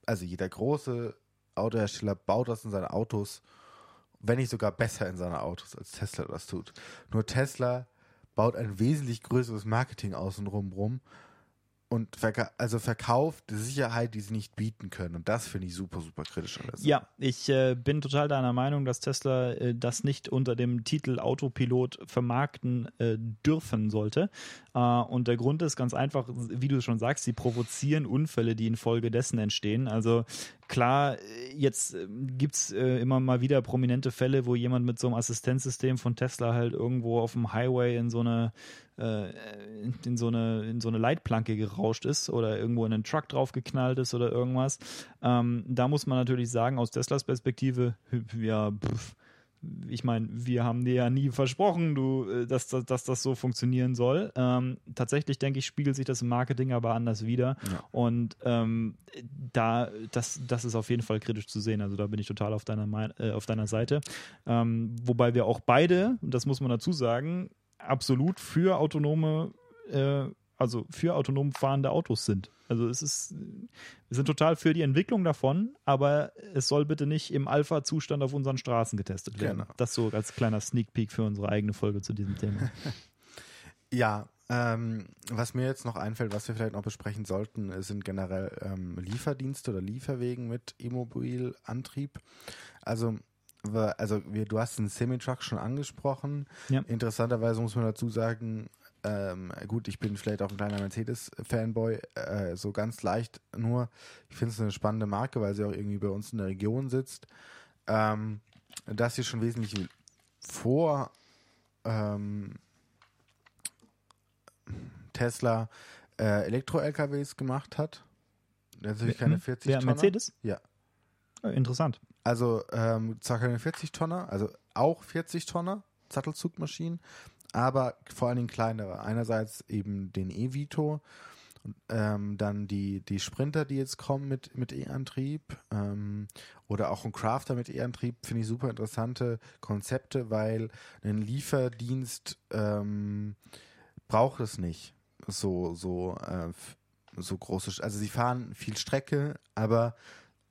also jeder große Autohersteller baut das in seine Autos, wenn nicht sogar besser in seine Autos, als Tesla das tut. Nur Tesla baut ein wesentlich größeres Marketing außenrum rum und verka also verkauft Sicherheit, die sie nicht bieten können. Und das finde ich super, super kritisch. Ja, ich äh, bin total deiner Meinung, dass Tesla äh, das nicht unter dem Titel Autopilot vermarkten äh, dürfen sollte. Äh, und der Grund ist ganz einfach, wie du schon sagst, sie provozieren Unfälle, die infolgedessen entstehen. Also klar, jetzt äh, gibt es äh, immer mal wieder prominente Fälle, wo jemand mit so einem Assistenzsystem von Tesla halt irgendwo auf dem Highway in so eine äh, in so eine in so eine Leitplanke gerauscht ist oder irgendwo in einen Truck draufgeknallt ist oder irgendwas. Ähm, da muss man natürlich sagen, aus Teslas Perspektive, ja, pff, ich meine, wir haben dir ja nie versprochen, du, äh, dass, dass, dass das so funktionieren soll. Ähm, tatsächlich denke ich, spiegelt sich das im Marketing aber anders wieder. Ja. Und ähm, da, das, das ist auf jeden Fall kritisch zu sehen. Also da bin ich total auf deiner, äh, auf deiner Seite. Ähm, wobei wir auch beide, das muss man dazu sagen, absolut für autonome äh, also für autonom fahrende Autos sind. Also es ist, wir sind total für die Entwicklung davon, aber es soll bitte nicht im Alpha-Zustand auf unseren Straßen getestet werden. Genau. Das so als kleiner Sneak Peek für unsere eigene Folge zu diesem Thema. [LAUGHS] ja, ähm, was mir jetzt noch einfällt, was wir vielleicht noch besprechen sollten, sind generell ähm, Lieferdienste oder Lieferwegen mit E-Mobil-Antrieb. Also also wir, du hast den Semi-Truck schon angesprochen. Ja. Interessanterweise muss man dazu sagen, ähm, gut, ich bin vielleicht auch ein kleiner Mercedes-Fanboy, äh, so ganz leicht nur. Ich finde es eine spannende Marke, weil sie auch irgendwie bei uns in der Region sitzt. Ähm, dass sie schon wesentlich vor ähm, Tesla äh, Elektro-LKWs gemacht hat. Natürlich keine 40 Wer, Mercedes? Ja. Oh, interessant. Also ähm, zwar keine 40 Tonner, also auch 40 Tonner Sattelzugmaschinen, aber vor allen Dingen kleinere. Einerseits eben den E-Vito, ähm, dann die, die Sprinter, die jetzt kommen mit, mit E-Antrieb ähm, oder auch ein Crafter mit E-Antrieb, finde ich super interessante Konzepte, weil ein Lieferdienst ähm, braucht es nicht so, so, äh, so große, also sie fahren viel Strecke, aber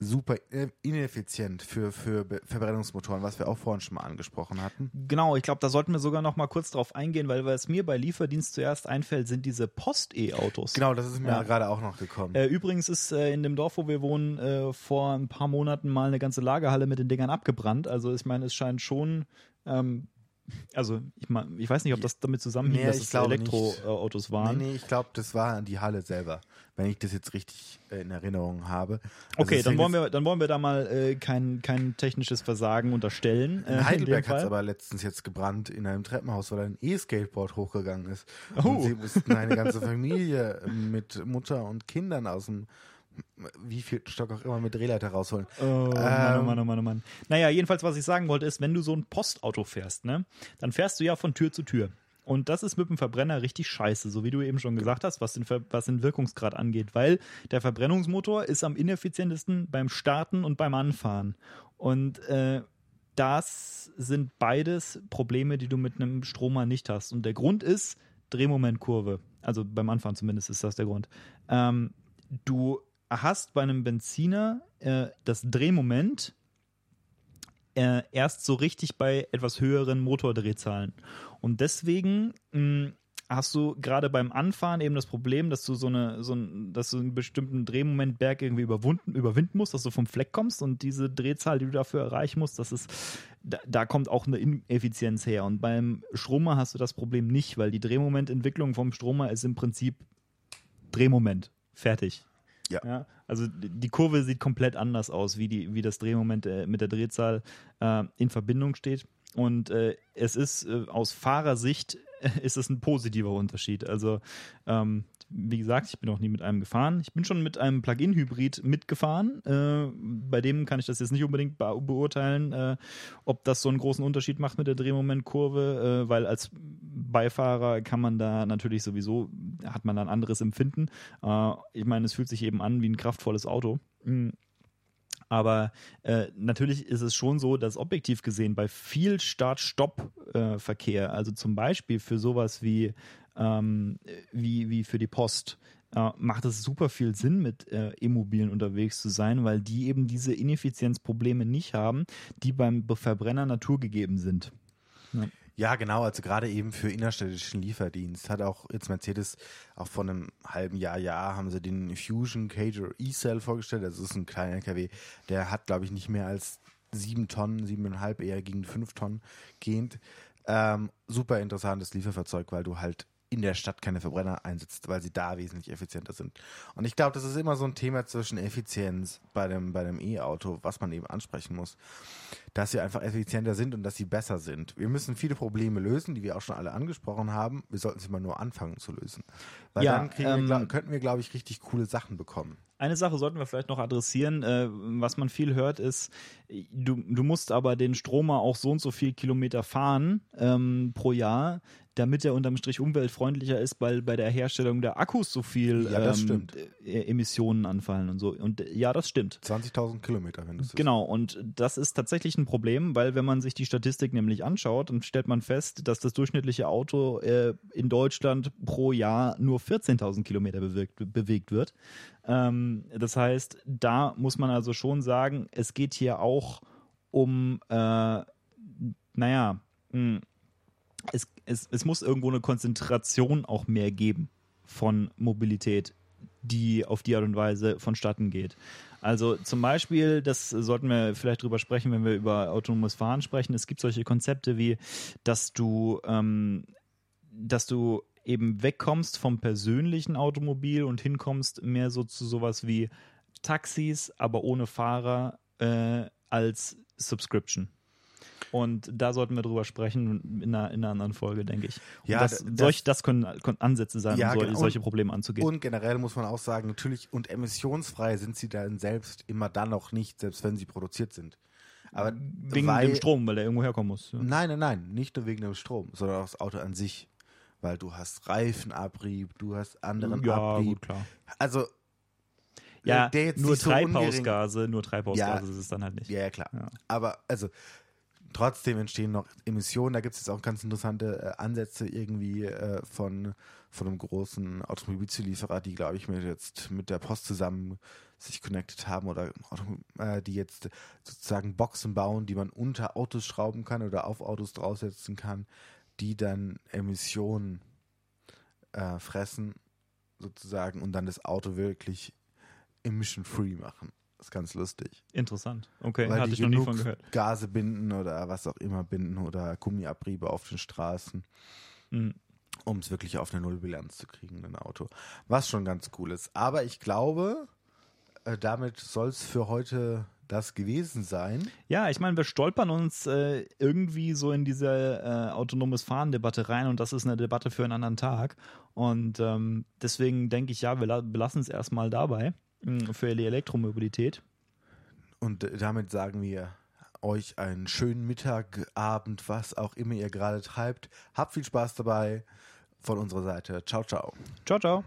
super ineffizient für, für Verbrennungsmotoren, was wir auch vorhin schon mal angesprochen hatten. Genau, ich glaube, da sollten wir sogar noch mal kurz drauf eingehen, weil was mir bei Lieferdienst zuerst einfällt, sind diese Post-E-Autos. Genau, das ist mir ja. gerade auch noch gekommen. Äh, übrigens ist äh, in dem Dorf, wo wir wohnen, äh, vor ein paar Monaten mal eine ganze Lagerhalle mit den Dingern abgebrannt. Also ich meine, es scheint schon ähm, also ich, mein, ich weiß nicht, ob das damit zusammenhängt, nee, dass es Elektroautos waren. Nee, nee, ich glaube, das war die Halle selber, wenn ich das jetzt richtig äh, in Erinnerung habe. Also okay, dann wollen, wir, dann wollen wir da mal äh, kein, kein technisches Versagen unterstellen. Äh, in Heidelberg hat es aber letztens jetzt gebrannt in einem Treppenhaus, weil ein E-Skateboard hochgegangen ist. Oh. Und sie mussten eine ganze Familie mit Mutter und Kindern aus dem wie viel Stock auch immer mit Drehleiter rausholen. Oh, ähm, Mann, oh Mann, oh Mann, oh Mann. Naja, jedenfalls, was ich sagen wollte, ist, wenn du so ein Postauto fährst, ne, dann fährst du ja von Tür zu Tür. Und das ist mit dem Verbrenner richtig scheiße, so wie du eben schon gesagt hast, was den, Ver was den Wirkungsgrad angeht, weil der Verbrennungsmotor ist am ineffizientesten beim Starten und beim Anfahren. Und äh, das sind beides Probleme, die du mit einem Stromer nicht hast. Und der Grund ist Drehmomentkurve. Also beim Anfahren zumindest ist das der Grund. Ähm, du hast bei einem Benziner äh, das Drehmoment äh, erst so richtig bei etwas höheren Motordrehzahlen. Und deswegen mh, hm, hast du gerade beim Anfahren eben das Problem, dass du so eine, so ein, dass du einen bestimmten Drehmomentberg irgendwie überwunden, überwinden musst, dass du vom Fleck kommst und diese Drehzahl, die du dafür erreichen musst, das ist, da, da kommt auch eine Ineffizienz her. Und beim Stromer hast du das Problem nicht, weil die Drehmomententwicklung vom Stromer ist im Prinzip Drehmoment. Fertig. Ja. ja. Also die Kurve sieht komplett anders aus, wie, die, wie das Drehmoment äh, mit der Drehzahl äh, in Verbindung steht. Und äh, es ist äh, aus Fahrersicht [LAUGHS] ist es ein positiver Unterschied. Also ähm, wie gesagt, ich bin auch nie mit einem gefahren. Ich bin schon mit einem Plug-in-Hybrid mitgefahren. Äh, bei dem kann ich das jetzt nicht unbedingt be beurteilen, äh, ob das so einen großen Unterschied macht mit der Drehmomentkurve, äh, weil als Beifahrer kann man da natürlich sowieso, hat man da ein anderes Empfinden. Äh, ich meine, es fühlt sich eben an wie ein kraftvolles Auto. Mhm. Aber äh, natürlich ist es schon so, dass objektiv gesehen bei viel Start-Stopp-Verkehr, äh, also zum Beispiel für sowas wie ähm, wie, wie für die Post, äh, macht es super viel Sinn, mit äh, Immobilien unterwegs zu sein, weil die eben diese Ineffizienzprobleme nicht haben, die beim Verbrenner naturgegeben sind. Ja. Ja, genau, also gerade eben für innerstädtischen Lieferdienst hat auch jetzt Mercedes auch vor einem halben Jahr, Jahr haben sie den Fusion Cager E-Cell vorgestellt. Das ist ein kleiner LKW, der hat, glaube ich, nicht mehr als sieben Tonnen, siebeneinhalb, eher gegen fünf Tonnen gehend. Ähm, super interessantes Lieferfahrzeug, weil du halt in der Stadt keine Verbrenner einsetzt, weil sie da wesentlich effizienter sind. Und ich glaube, das ist immer so ein Thema zwischen Effizienz bei dem, bei dem E-Auto, was man eben ansprechen muss, dass sie einfach effizienter sind und dass sie besser sind. Wir müssen viele Probleme lösen, die wir auch schon alle angesprochen haben. Wir sollten sie mal nur anfangen zu lösen. Weil ja, dann ähm, wir, glaub, könnten wir, glaube ich, richtig coole Sachen bekommen. Eine Sache sollten wir vielleicht noch adressieren. Äh, was man viel hört, ist, du, du musst aber den Stromer auch so und so viel Kilometer fahren ähm, pro Jahr, damit er unterm Strich umweltfreundlicher ist, weil bei der Herstellung der Akkus so viel Ja, ähm, äh, Emissionen anfallen und so. Und äh, ja, das stimmt. 20.000 Kilometer, wenn du es Genau, und das ist tatsächlich ein Problem, weil wenn man sich die Statistik nämlich anschaut, dann stellt man fest, dass das durchschnittliche Auto äh, in Deutschland pro Jahr nur 14.000 Kilometer bewegt, bewegt wird. Ähm, das heißt, da muss man also schon sagen, es geht hier auch um, äh, naja, mh, es, es, es muss irgendwo eine Konzentration auch mehr geben von Mobilität, die auf die Art und Weise vonstatten geht. Also zum Beispiel, das sollten wir vielleicht drüber sprechen, wenn wir über autonomes Fahren sprechen. Es gibt solche Konzepte wie, dass du, ähm, dass du eben wegkommst vom persönlichen Automobil und hinkommst mehr so zu sowas wie Taxis, aber ohne Fahrer äh, als Subscription. Und da sollten wir drüber sprechen in einer, in einer anderen Folge, denke ich. Und Ja, das, das- solch, das können, können Ansätze sein, Ja, um sol genau. solche Probleme anzugehen. Und generell muss man auch sagen, natürlich und emissionsfrei sind sie dann selbst immer dann noch nicht, selbst wenn sie produziert sind. Aber Wegen weil, dem Strom, weil der irgendwo herkommen muss. Ja. Nein, nein, nein, nicht nur wegen dem Strom, sondern auch das Auto an sich. Weil du hast Reifenabrieb, du hast anderen Ja, Abrieb. gut, klar. Also, Ja, nur nicht so Treibhausgase, nur Treibhausgase Ja. ist es dann halt nicht. Ja, ja, klar. Ja. Aber also trotzdem entstehen noch Emissionen. Da gibt es jetzt auch ganz interessante äh, Ansätze irgendwie äh, von, von einem großen Automobilzulieferer, die, glaube ich, mit jetzt mit der Post zusammen sich connected haben oder äh, die jetzt sozusagen Boxen bauen, die man unter Autos schrauben kann oder auf Autos draufsetzen kann, die dann Emissionen äh, fressen sozusagen und dann das Auto wirklich emission-free machen. Das ist ganz lustig Interessant. Okay, weil hatte ich noch nie von gehört. Gase binden oder was auch immer binden oder Gummiabriebe auf den Straßen, Mhm. um es wirklich auf eine Nullbilanz zu kriegen, ein Auto. Was schon ganz cool ist. Aber ich glaube, äh, damit soll es für heute das gewesen sein. Ja, ich meine, wir stolpern uns äh, irgendwie so in diese äh, autonomes Fahren-Debatte rein und das ist eine Debatte für einen anderen Tag. Und ähm, deswegen denke ich, ja, wir la belassen es erstmal dabei für die Elektromobilität. Und äh, damit sagen wir euch einen schönen Mittag, Abend, was auch immer ihr gerade treibt. Habt viel Spaß dabei. Von unserer Seite. Ciao, ciao. Ciao, ciao.